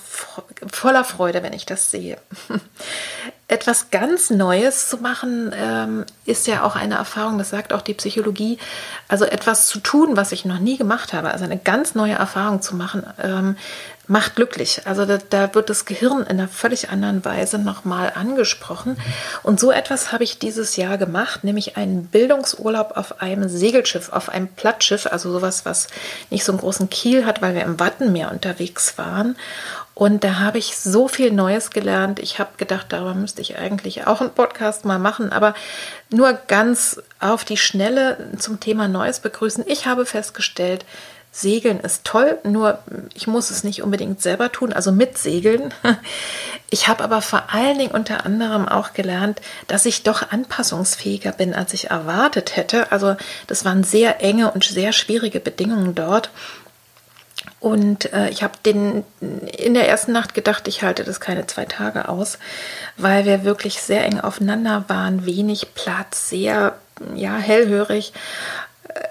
voller Freude, wenn ich das sehe. *laughs* Etwas ganz Neues zu machen, ähm, ist ja auch eine Erfahrung, das sagt auch die Psychologie. Also etwas zu tun, was ich noch nie gemacht habe, also eine ganz neue Erfahrung zu machen, ähm, macht glücklich. Also da, da, wird das Gehirn in einer völlig anderen Weise nochmal angesprochen. Und so etwas habe ich dieses Jahr gemacht, nämlich einen Bildungsurlaub auf einem Segelschiff, auf einem Plattschiff, also sowas, was nicht so einen großen Kiel hat, weil wir im Wattenmeer unterwegs waren. Und da habe ich so viel Neues gelernt. Ich habe gedacht, darüber müsste ich eigentlich auch einen Podcast mal machen, aber nur ganz auf die Schnelle zum Thema Neues begrüßen. Ich habe festgestellt, Segeln ist toll, nur ich muss es nicht unbedingt selber tun, also mit Segeln. *laughs* Ich habe aber vor allen Dingen unter anderem auch gelernt, dass ich doch anpassungsfähiger bin, als ich erwartet hätte. Also das waren sehr enge und sehr schwierige Bedingungen dort. Und äh, ich habe in der ersten Nacht gedacht, ich halte das keine zwei Tage aus, weil wir wirklich sehr eng aufeinander waren, wenig Platz, sehr ja hellhörig.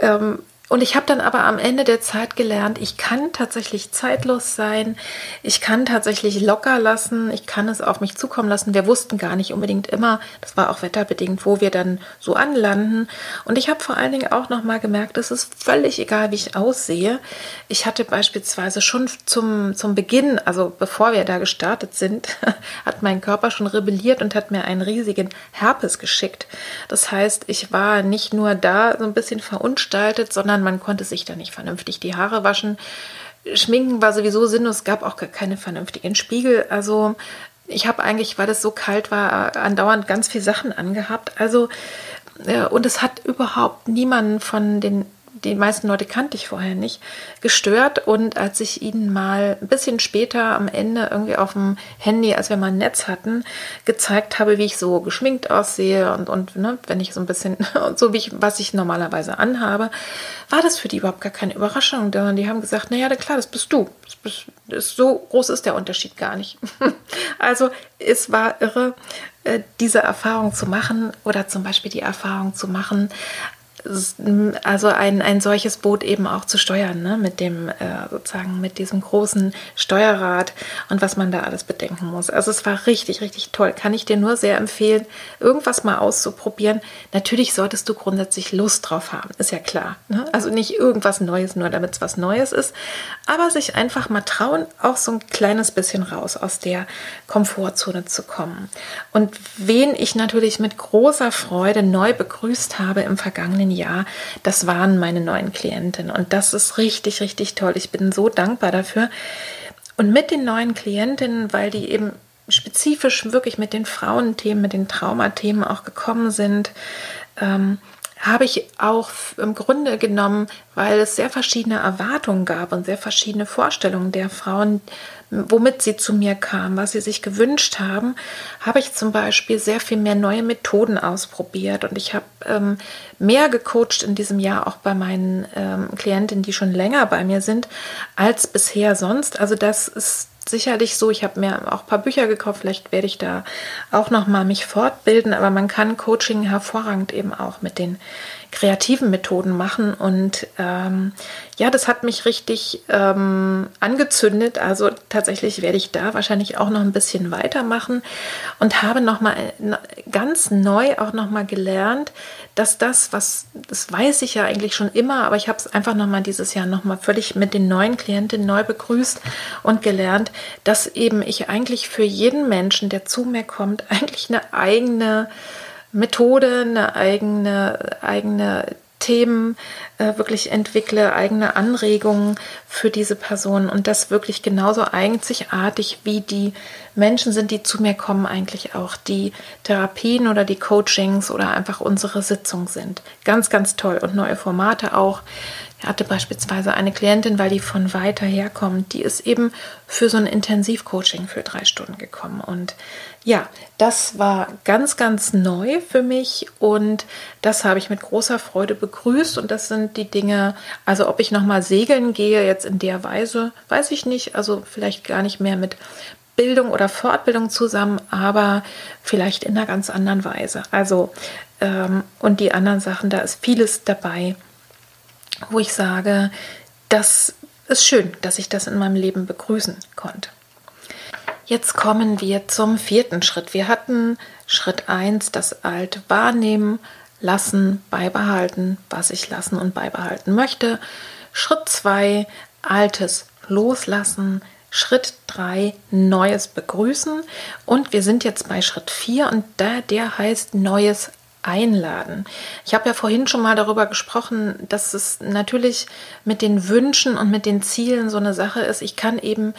Ähm, und ich habe dann aber am Ende der Zeit gelernt, ich kann tatsächlich zeitlos sein, ich kann tatsächlich locker lassen, ich kann es auf mich zukommen lassen. Wir wussten gar nicht unbedingt immer, das war auch wetterbedingt, wo wir dann so anlanden. Und ich habe vor allen Dingen auch nochmal gemerkt, es ist völlig egal, wie ich aussehe. Ich hatte beispielsweise schon zum, zum Beginn, also bevor wir da gestartet sind, *laughs* hat mein Körper schon rebelliert und hat mir einen riesigen Herpes geschickt. Das heißt, ich war nicht nur da so ein bisschen verunstaltet, sondern man konnte sich da nicht vernünftig die Haare waschen. Schminken war sowieso sinnlos, es gab auch keine vernünftigen Spiegel. Also ich habe eigentlich, weil es so kalt war, andauernd ganz viele Sachen angehabt. Also, äh, und es hat überhaupt niemanden von den die meisten Leute kannte ich vorher nicht, gestört. Und als ich ihnen mal ein bisschen später am Ende irgendwie auf dem Handy, als wir mal ein Netz hatten, gezeigt habe, wie ich so geschminkt aussehe und, und ne, wenn ich so ein bisschen, *laughs* so wie ich, was ich normalerweise anhabe, war das für die überhaupt gar keine Überraschung. Denn die haben gesagt, naja, klar, das bist du. Das bist, das so groß ist der Unterschied gar nicht. *laughs* also es war irre, äh, diese Erfahrung zu machen oder zum Beispiel die Erfahrung zu machen, also ein, ein solches Boot eben auch zu steuern, ne? mit dem äh, sozusagen mit diesem großen Steuerrad und was man da alles bedenken muss. Also es war richtig, richtig toll. Kann ich dir nur sehr empfehlen, irgendwas mal auszuprobieren. Natürlich solltest du grundsätzlich Lust drauf haben, ist ja klar. Ne? Also nicht irgendwas Neues, nur damit es was Neues ist, aber sich einfach mal trauen, auch so ein kleines bisschen raus aus der Komfortzone zu kommen. Und wen ich natürlich mit großer Freude neu begrüßt habe im vergangenen Jahr, das waren meine neuen Klientinnen. Und das ist richtig, richtig toll. Ich bin so dankbar dafür. Und mit den neuen Klientinnen, weil die eben spezifisch wirklich mit den Frauenthemen, mit den Traumathemen auch gekommen sind, ähm, habe ich auch im Grunde genommen, weil es sehr verschiedene Erwartungen gab und sehr verschiedene Vorstellungen der Frauen, womit sie zu mir kamen, was sie sich gewünscht haben, habe ich zum Beispiel sehr viel mehr neue Methoden ausprobiert und ich habe ähm, mehr gecoacht in diesem Jahr auch bei meinen ähm, Klientinnen, die schon länger bei mir sind, als bisher sonst. Also das ist sicherlich so. Ich habe mir auch ein paar Bücher gekauft. Vielleicht werde ich da auch noch mal mich fortbilden. Aber man kann Coaching hervorragend eben auch mit den kreativen Methoden machen. Und ähm, ja, das hat mich richtig ähm, angezündet. Also tatsächlich werde ich da wahrscheinlich auch noch ein bisschen weitermachen und habe noch mal äh, ganz neu auch noch mal gelernt, dass das, was das weiß ich ja eigentlich schon immer, aber ich habe es einfach noch mal dieses Jahr noch mal völlig mit den neuen Klientinnen neu begrüßt und gelernt, dass eben ich eigentlich für jeden Menschen, der zu mir kommt, *laughs* eigentlich eine eigene Methode, eine eigene, eigene Themen äh, wirklich entwickle, eigene Anregungen für diese Person und das wirklich genauso einzigartig wie die Menschen sind, die zu mir kommen, eigentlich auch die Therapien oder die Coachings oder einfach unsere Sitzungen sind. Ganz, ganz toll und neue Formate auch. Ich hatte beispielsweise eine Klientin, weil die von weiter herkommt, die ist eben für so ein Intensivcoaching für drei Stunden gekommen. Und ja, das war ganz, ganz neu für mich und das habe ich mit großer Freude begrüßt. Und das sind die Dinge, also ob ich nochmal segeln gehe, jetzt in der Weise, weiß ich nicht. Also vielleicht gar nicht mehr mit Bildung oder Fortbildung zusammen, aber vielleicht in einer ganz anderen Weise. Also, ähm, und die anderen Sachen, da ist vieles dabei, wo ich sage, das ist schön, dass ich das in meinem Leben begrüßen konnte. Jetzt kommen wir zum vierten Schritt. Wir hatten Schritt 1, das Alte wahrnehmen, lassen, beibehalten, was ich lassen und beibehalten möchte. Schritt 2, Altes loslassen. Schritt 3 Neues begrüßen. Und wir sind jetzt bei Schritt 4 und da, der heißt Neues einladen. Ich habe ja vorhin schon mal darüber gesprochen, dass es natürlich mit den Wünschen und mit den Zielen so eine Sache ist. Ich kann eben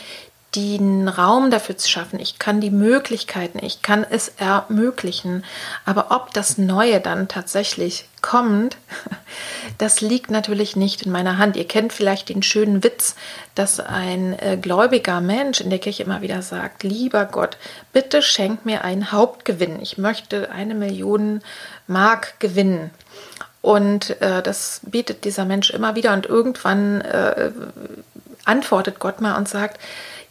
den Raum dafür zu schaffen, ich kann die Möglichkeiten, ich kann es ermöglichen. Aber ob das Neue dann tatsächlich kommt, *laughs* das liegt natürlich nicht in meiner Hand. Ihr kennt vielleicht den schönen Witz, dass ein äh, gläubiger Mensch in der Kirche immer wieder sagt, lieber Gott, bitte schenk mir einen Hauptgewinn. Ich möchte eine Million Mark gewinnen. Und äh, das bietet dieser Mensch immer wieder und irgendwann äh, antwortet Gott mal und sagt,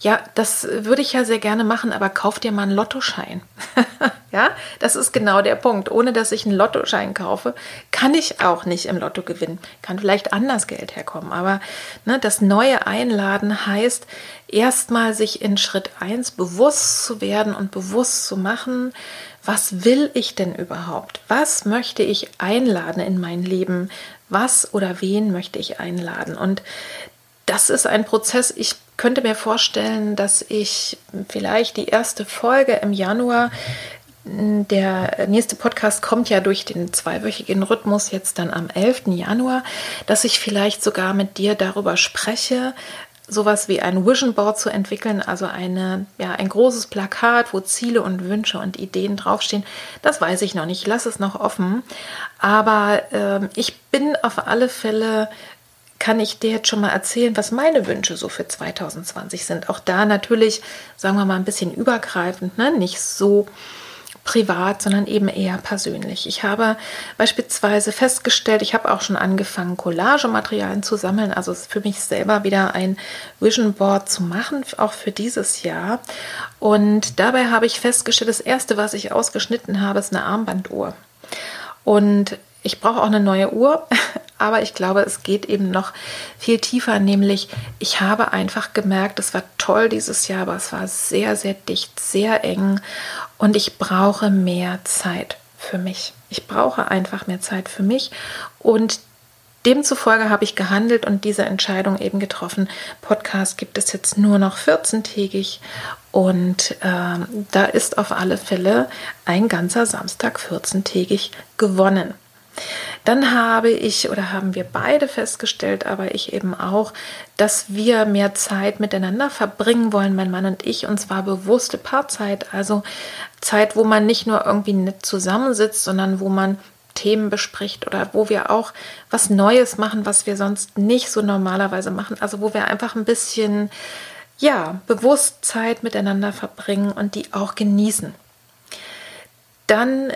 ja, das würde ich ja sehr gerne machen, aber kauf dir mal einen Lottoschein. *laughs* ja, das ist genau der Punkt. Ohne dass ich einen Lottoschein kaufe, kann ich auch nicht im Lotto gewinnen. Kann vielleicht anders Geld herkommen. Aber ne, das neue Einladen heißt, erstmal sich in Schritt 1 bewusst zu werden und bewusst zu machen, was will ich denn überhaupt? Was möchte ich einladen in mein Leben? Was oder wen möchte ich einladen? Und das ist ein Prozess. Ich könnte mir vorstellen, dass ich vielleicht die erste Folge im Januar, der nächste Podcast kommt ja durch den zweiwöchigen Rhythmus jetzt dann am 11. Januar, dass ich vielleicht sogar mit dir darüber spreche, sowas wie ein Vision Board zu entwickeln, also eine, ja, ein großes Plakat, wo Ziele und Wünsche und Ideen draufstehen. Das weiß ich noch nicht, ich lasse es noch offen. Aber äh, ich bin auf alle Fälle kann ich dir jetzt schon mal erzählen, was meine Wünsche so für 2020 sind. Auch da natürlich, sagen wir mal, ein bisschen übergreifend, ne? nicht so privat, sondern eben eher persönlich. Ich habe beispielsweise festgestellt, ich habe auch schon angefangen, Collagematerialien zu sammeln, also für mich selber wieder ein Vision Board zu machen, auch für dieses Jahr. Und dabei habe ich festgestellt, das erste, was ich ausgeschnitten habe, ist eine Armbanduhr. Und ich brauche auch eine neue Uhr, aber ich glaube, es geht eben noch viel tiefer, nämlich ich habe einfach gemerkt, es war toll dieses Jahr, aber es war sehr, sehr dicht, sehr eng und ich brauche mehr Zeit für mich. Ich brauche einfach mehr Zeit für mich und Demzufolge habe ich gehandelt und diese Entscheidung eben getroffen. Podcast gibt es jetzt nur noch 14-tägig und ähm, da ist auf alle Fälle ein ganzer Samstag 14-tägig gewonnen. Dann habe ich oder haben wir beide festgestellt, aber ich eben auch, dass wir mehr Zeit miteinander verbringen wollen, mein Mann und ich, und zwar bewusste Paarzeit, also Zeit, wo man nicht nur irgendwie nett zusammensitzt, sondern wo man Themen bespricht oder wo wir auch was Neues machen, was wir sonst nicht so normalerweise machen. Also wo wir einfach ein bisschen, ja, bewusst Zeit miteinander verbringen und die auch genießen. Dann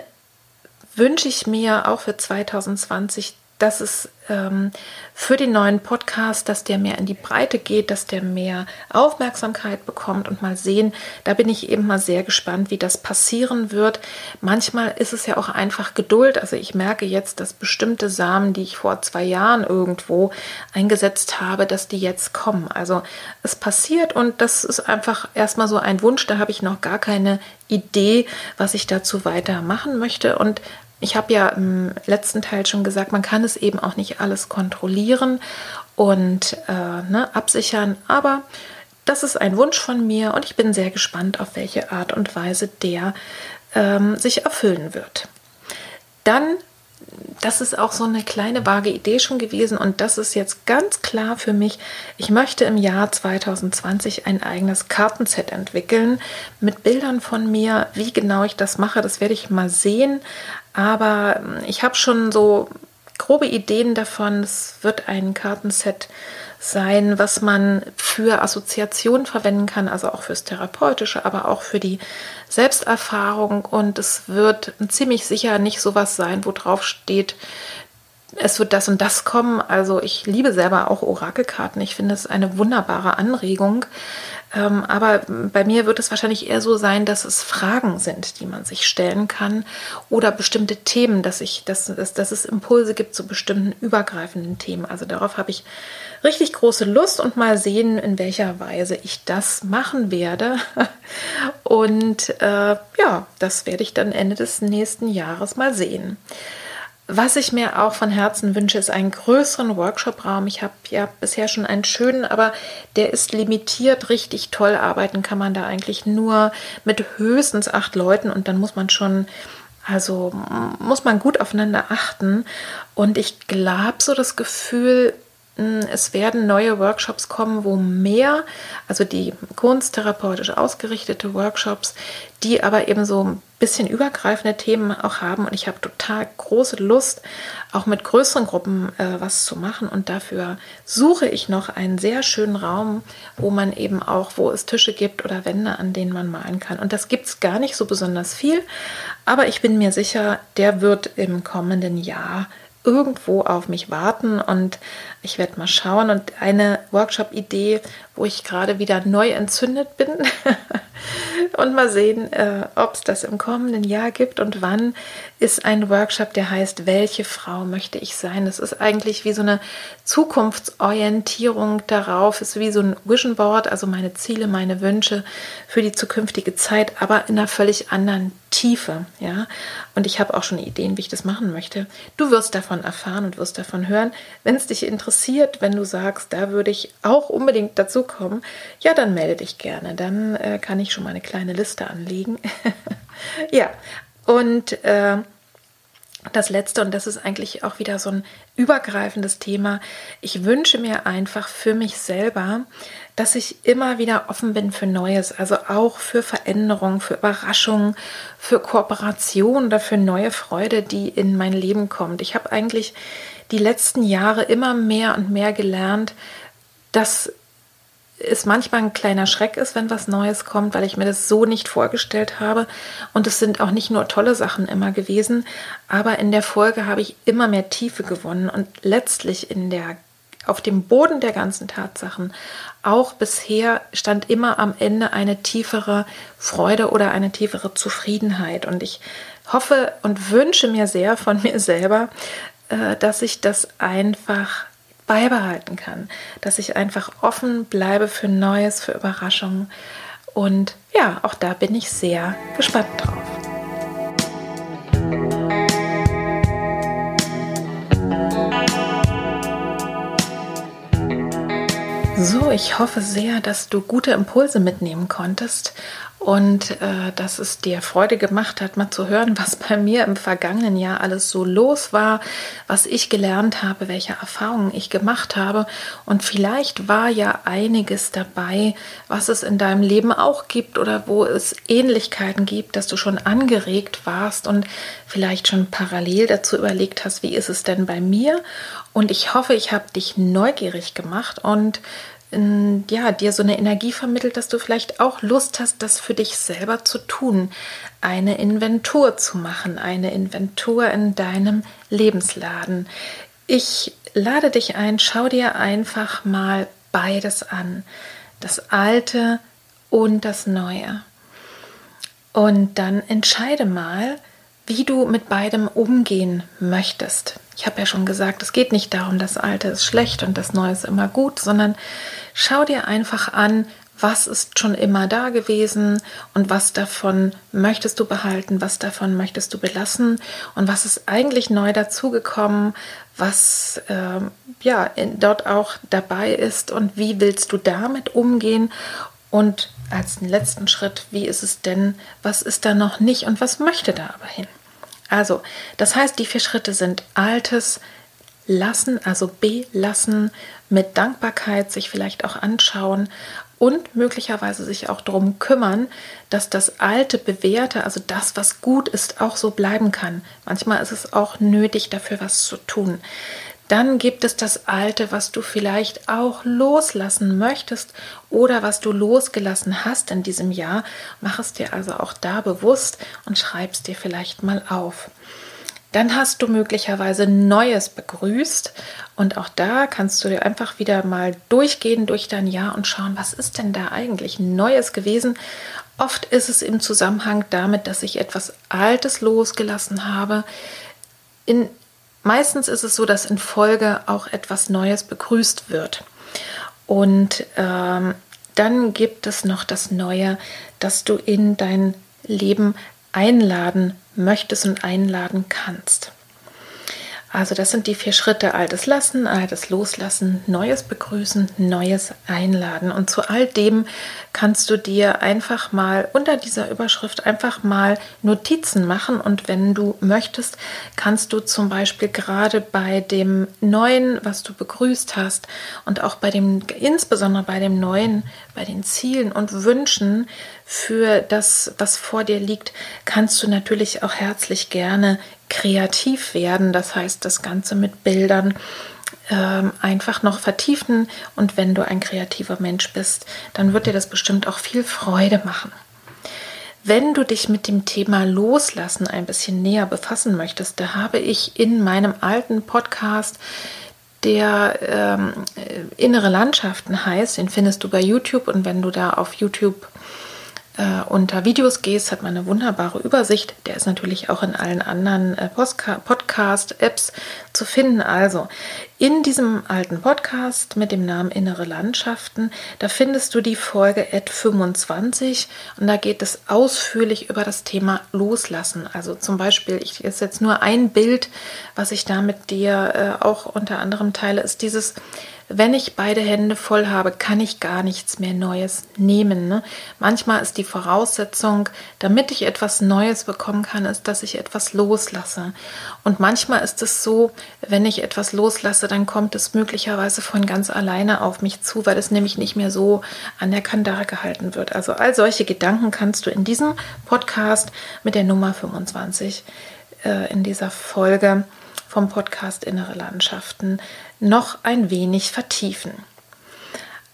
wünsche ich mir auch für 2020, dass es ähm, für den neuen Podcast, dass der mehr in die Breite geht, dass der mehr Aufmerksamkeit bekommt und mal sehen, da bin ich eben mal sehr gespannt, wie das passieren wird. Manchmal ist es ja auch einfach Geduld. Also ich merke jetzt, dass bestimmte Samen, die ich vor zwei Jahren irgendwo eingesetzt habe, dass die jetzt kommen. Also es passiert und das ist einfach erstmal so ein Wunsch. Da habe ich noch gar keine Idee, was ich dazu weiter machen möchte. Und ich habe ja im letzten Teil schon gesagt, man kann es eben auch nicht alles kontrollieren und äh, ne, absichern, aber das ist ein Wunsch von mir und ich bin sehr gespannt, auf welche Art und Weise der ähm, sich erfüllen wird. Dann das ist auch so eine kleine vage Idee schon gewesen und das ist jetzt ganz klar für mich. Ich möchte im Jahr 2020 ein eigenes Kartenset entwickeln mit Bildern von mir. Wie genau ich das mache, das werde ich mal sehen. Aber ähm, ich habe schon so grobe Ideen davon. Es wird ein Kartenset sein, was man für Assoziationen verwenden kann, also auch fürs Therapeutische, aber auch für die Selbsterfahrung. Und es wird ziemlich sicher nicht sowas sein, wo drauf steht, es wird das und das kommen. Also ich liebe selber auch Orakelkarten. Ich finde es eine wunderbare Anregung. Ähm, aber bei mir wird es wahrscheinlich eher so sein, dass es Fragen sind, die man sich stellen kann oder bestimmte Themen, dass, ich, dass, dass, dass es Impulse gibt zu bestimmten übergreifenden Themen. Also darauf habe ich richtig große Lust und mal sehen, in welcher Weise ich das machen werde. *laughs* Und äh, ja, das werde ich dann Ende des nächsten Jahres mal sehen. Was ich mir auch von Herzen wünsche, ist einen größeren Workshop-Raum. Ich habe ja bisher schon einen schönen, aber der ist limitiert. Richtig toll arbeiten kann man da eigentlich nur mit höchstens acht Leuten und dann muss man schon, also muss man gut aufeinander achten. Und ich glaube so das Gefühl, es werden neue Workshops kommen, wo mehr, also die kunsttherapeutisch ausgerichtete Workshops, die aber eben so ein bisschen übergreifende Themen auch haben. Und ich habe total große Lust, auch mit größeren Gruppen äh, was zu machen. Und dafür suche ich noch einen sehr schönen Raum, wo man eben auch, wo es Tische gibt oder Wände, an denen man malen kann. Und das gibt es gar nicht so besonders viel. Aber ich bin mir sicher, der wird im kommenden Jahr irgendwo auf mich warten und ich werde mal schauen. Und eine Workshop-Idee, wo ich gerade wieder neu entzündet bin *laughs* und mal sehen, äh, ob es das im kommenden Jahr gibt und wann, ist ein Workshop, der heißt, welche Frau möchte ich sein? Das ist eigentlich wie so eine Zukunftsorientierung darauf, ist wie so ein Vision Board, also meine Ziele, meine Wünsche für die zukünftige Zeit, aber in einer völlig anderen Tiefe, ja. Und ich habe auch schon Ideen, wie ich das machen möchte. Du wirst davon erfahren und wirst davon hören. Wenn es dich interessiert, wenn du sagst, da würde ich auch unbedingt dazu kommen, ja, dann melde dich gerne. Dann äh, kann ich schon mal eine kleine Liste anlegen. *laughs* ja, und äh, das letzte, und das ist eigentlich auch wieder so ein übergreifendes Thema, ich wünsche mir einfach für mich selber, dass ich immer wieder offen bin für Neues, also auch für Veränderungen, für Überraschungen, für Kooperation oder für neue Freude, die in mein Leben kommt. Ich habe eigentlich die letzten Jahre immer mehr und mehr gelernt, dass es manchmal ein kleiner Schreck ist, wenn was Neues kommt, weil ich mir das so nicht vorgestellt habe. Und es sind auch nicht nur tolle Sachen immer gewesen, aber in der Folge habe ich immer mehr Tiefe gewonnen und letztlich in der auf dem Boden der ganzen Tatsachen auch bisher stand immer am Ende eine tiefere Freude oder eine tiefere Zufriedenheit. Und ich hoffe und wünsche mir sehr von mir selber, äh, dass ich das einfach beibehalten kann, dass ich einfach offen bleibe für Neues, für Überraschungen. Und ja, auch da bin ich sehr gespannt drauf. So, ich hoffe sehr, dass du gute Impulse mitnehmen konntest und äh, dass es dir Freude gemacht hat, mal zu hören, was bei mir im vergangenen Jahr alles so los war, was ich gelernt habe, welche Erfahrungen ich gemacht habe. Und vielleicht war ja einiges dabei, was es in deinem Leben auch gibt oder wo es Ähnlichkeiten gibt, dass du schon angeregt warst und vielleicht schon parallel dazu überlegt hast, wie ist es denn bei mir. Und ich hoffe, ich habe dich neugierig gemacht und ja, dir so eine Energie vermittelt, dass du vielleicht auch Lust hast, das für dich selber zu tun, eine Inventur zu machen, eine Inventur in deinem Lebensladen. Ich lade dich ein, schau dir einfach mal beides an, das Alte und das Neue. Und dann entscheide mal, wie du mit beidem umgehen möchtest. Ich habe ja schon gesagt, es geht nicht darum, das Alte ist schlecht und das Neue ist immer gut, sondern schau dir einfach an, was ist schon immer da gewesen und was davon möchtest du behalten, was davon möchtest du belassen und was ist eigentlich neu dazugekommen, was äh, ja in, dort auch dabei ist und wie willst du damit umgehen und als letzten Schritt, wie ist es denn, was ist da noch nicht und was möchte da aber hin? Also, das heißt, die vier Schritte sind Altes lassen, also belassen, mit Dankbarkeit sich vielleicht auch anschauen und möglicherweise sich auch darum kümmern, dass das alte, bewährte, also das, was gut ist, auch so bleiben kann. Manchmal ist es auch nötig, dafür was zu tun. Dann gibt es das Alte, was du vielleicht auch loslassen möchtest oder was du losgelassen hast in diesem Jahr. Mach es dir also auch da bewusst und schreib es dir vielleicht mal auf. Dann hast du möglicherweise Neues begrüßt und auch da kannst du dir einfach wieder mal durchgehen durch dein Jahr und schauen, was ist denn da eigentlich Neues gewesen. Oft ist es im Zusammenhang damit, dass ich etwas Altes losgelassen habe. In Meistens ist es so, dass in Folge auch etwas Neues begrüßt wird. Und ähm, dann gibt es noch das Neue, das du in dein Leben einladen möchtest und einladen kannst. Also das sind die vier Schritte. Altes lassen, altes loslassen, Neues begrüßen, Neues einladen. Und zu all dem kannst du dir einfach mal unter dieser Überschrift einfach mal Notizen machen. Und wenn du möchtest, kannst du zum Beispiel gerade bei dem Neuen, was du begrüßt hast und auch bei dem, insbesondere bei dem Neuen, bei den Zielen und Wünschen für das, was vor dir liegt, kannst du natürlich auch herzlich gerne kreativ werden. Das heißt, das Ganze mit Bildern ähm, einfach noch vertiefen. Und wenn du ein kreativer Mensch bist, dann wird dir das bestimmt auch viel Freude machen. Wenn du dich mit dem Thema Loslassen ein bisschen näher befassen möchtest, da habe ich in meinem alten Podcast, der ähm, Innere Landschaften heißt, den findest du bei YouTube. Und wenn du da auf YouTube äh, unter Videos gehst, hat man eine wunderbare Übersicht. Der ist natürlich auch in allen anderen äh, Podcast-Apps zu finden. Also in diesem alten Podcast mit dem Namen Innere Landschaften, da findest du die Folge Ad 25 und da geht es ausführlich über das Thema Loslassen. Also zum Beispiel, ich ist jetzt nur ein Bild, was ich da mit dir äh, auch unter anderem teile, ist dieses wenn ich beide Hände voll habe, kann ich gar nichts mehr Neues nehmen. Ne? Manchmal ist die Voraussetzung, damit ich etwas Neues bekommen kann, ist, dass ich etwas loslasse. Und manchmal ist es so, wenn ich etwas loslasse, dann kommt es möglicherweise von ganz alleine auf mich zu, weil es nämlich nicht mehr so an der Kandare gehalten wird. Also all solche Gedanken kannst du in diesem Podcast mit der Nummer 25 äh, in dieser Folge vom Podcast Innere Landschaften noch ein wenig vertiefen.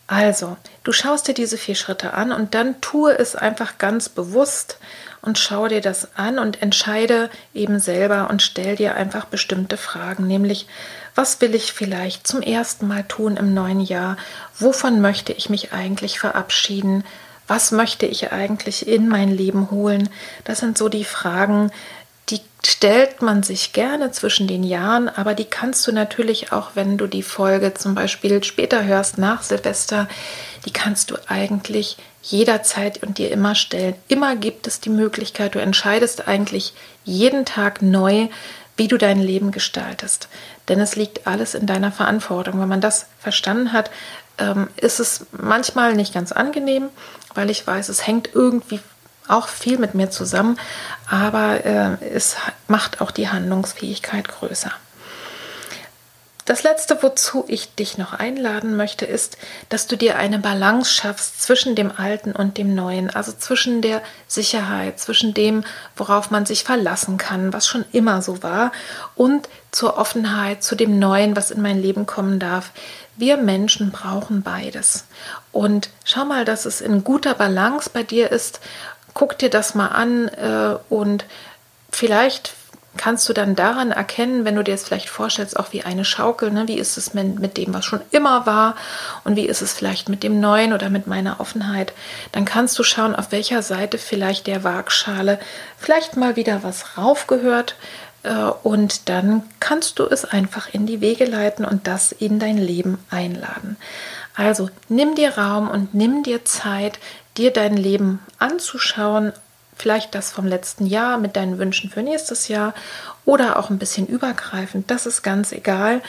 Also, du schaust dir diese vier Schritte an und dann tue es einfach ganz bewusst und schau dir das an und entscheide eben selber und stell dir einfach bestimmte Fragen, nämlich was will ich vielleicht zum ersten Mal tun im neuen Jahr? Wovon möchte ich mich eigentlich verabschieden? Was möchte ich eigentlich in mein Leben holen? Das sind so die Fragen, stellt man sich gerne zwischen den Jahren, aber die kannst du natürlich auch, wenn du die Folge zum Beispiel später hörst, nach Silvester, die kannst du eigentlich jederzeit und dir immer stellen. Immer gibt es die Möglichkeit, du entscheidest eigentlich jeden Tag neu, wie du dein Leben gestaltest. Denn es liegt alles in deiner Verantwortung. Wenn man das verstanden hat, ähm, ist es manchmal nicht ganz angenehm, weil ich weiß, es hängt irgendwie auch viel mit mir zusammen, aber äh, es macht auch die Handlungsfähigkeit größer. Das Letzte, wozu ich dich noch einladen möchte, ist, dass du dir eine Balance schaffst zwischen dem Alten und dem Neuen, also zwischen der Sicherheit, zwischen dem, worauf man sich verlassen kann, was schon immer so war, und zur Offenheit, zu dem Neuen, was in mein Leben kommen darf. Wir Menschen brauchen beides. Und schau mal, dass es in guter Balance bei dir ist guck dir das mal an äh, und vielleicht kannst du dann daran erkennen, wenn du dir es vielleicht vorstellst, auch wie eine Schaukel, ne? wie ist es mit, dem, was schon immer war und wie ist es vielleicht mit dem Neuen oder mit meiner Offenheit, dann kannst du schauen, auf welcher Seite vielleicht der Waagschale vielleicht mal wieder was raufgehört äh, und dann kannst du es einfach in die Wege leiten und das in dein Leben einladen. Also nimm dir Raum und nimm dir Zeit, dir dein Leben anzuschauen, vielleicht das vom letzten Jahr mit deinen Wünschen für nächstes Jahr oder auch ein bisschen übergreifend, das ist ganz egal.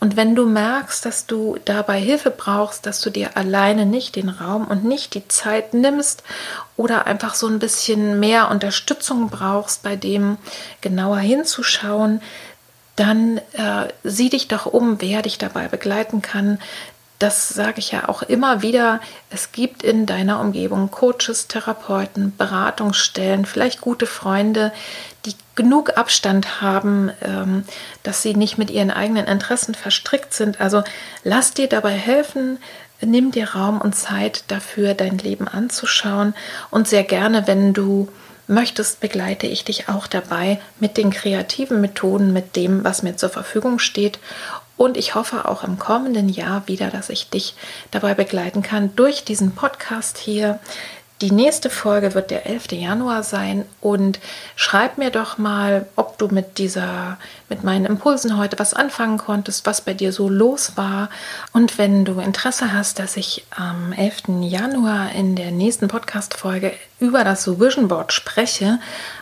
Und wenn du merkst, dass du dabei Hilfe brauchst, dass du dir alleine nicht den Raum und nicht die Zeit nimmst oder einfach so ein bisschen mehr Unterstützung brauchst, bei dem genauer hinzuschauen, dann äh, sieh dich doch um, wer dich dabei begleiten kann das sage ich ja auch immer wieder, es gibt in deiner Umgebung Coaches, Therapeuten, Beratungsstellen, vielleicht gute Freunde, die genug Abstand haben, ähm, dass sie nicht mit ihren eigenen Interessen verstrickt sind. Also lass dir dabei helfen, nimm dir Raum und Zeit dafür, dein Leben anzuschauen und sehr gerne, wenn du möchtest, begleite ich dich auch dabei mit den kreativen Methoden, mit dem, was mir zur Verfügung steht und ich hoffe auch im kommenden Jahr wieder, dass ich dich dabei begleiten kann durch diesen Podcast hier. Die nächste Folge wird der 11. Januar sein und schreib mir doch mal, ob du mit dieser, mit meinen Impulsen heute was anfangen konntest, was bei dir so los war. Und wenn du Interesse hast, dass ich am 11. Januar in der nächsten Podcast-Folge über das Vision Board spreche,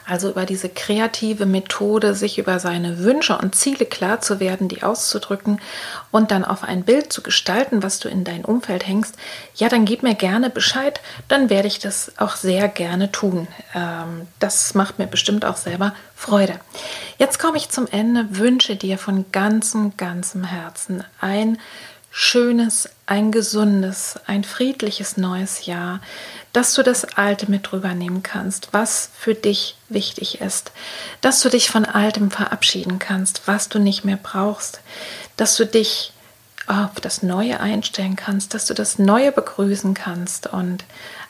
also über diese kreative Methode, sich über seine Wünsche und Ziele klar zu werden, die auszudrücken und dann auf ein Bild zu gestalten, was du in dein Umfeld hängst, ja, dann gib mir gerne Bescheid, dann werde ich das auch sehr gerne tun. Ähm, das macht mir bestimmt auch selber Freude. Jetzt komme ich zum Ende, wünsche dir von ganzem, ganzem Herzen ein schönes, ein gesundes, ein friedliches neues Jahr, dass du das Alte mit rübernehmen kannst, was für dich wichtig ist, dass du dich von Altem verabschieden kannst, was du nicht mehr brauchst, dass du dich auf das Neue einstellen kannst, dass du das Neue begrüßen kannst und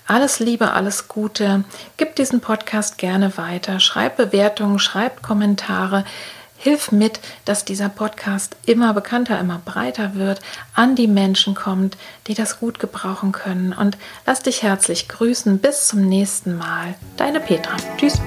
alles Liebe, alles Gute. Gib diesen Podcast gerne weiter, schreib Bewertungen, schreib Kommentare. Hilf mit, dass dieser Podcast immer bekannter, immer breiter wird, an die Menschen kommt, die das gut gebrauchen können. Und lass dich herzlich grüßen. Bis zum nächsten Mal. Deine Petra. Tschüss.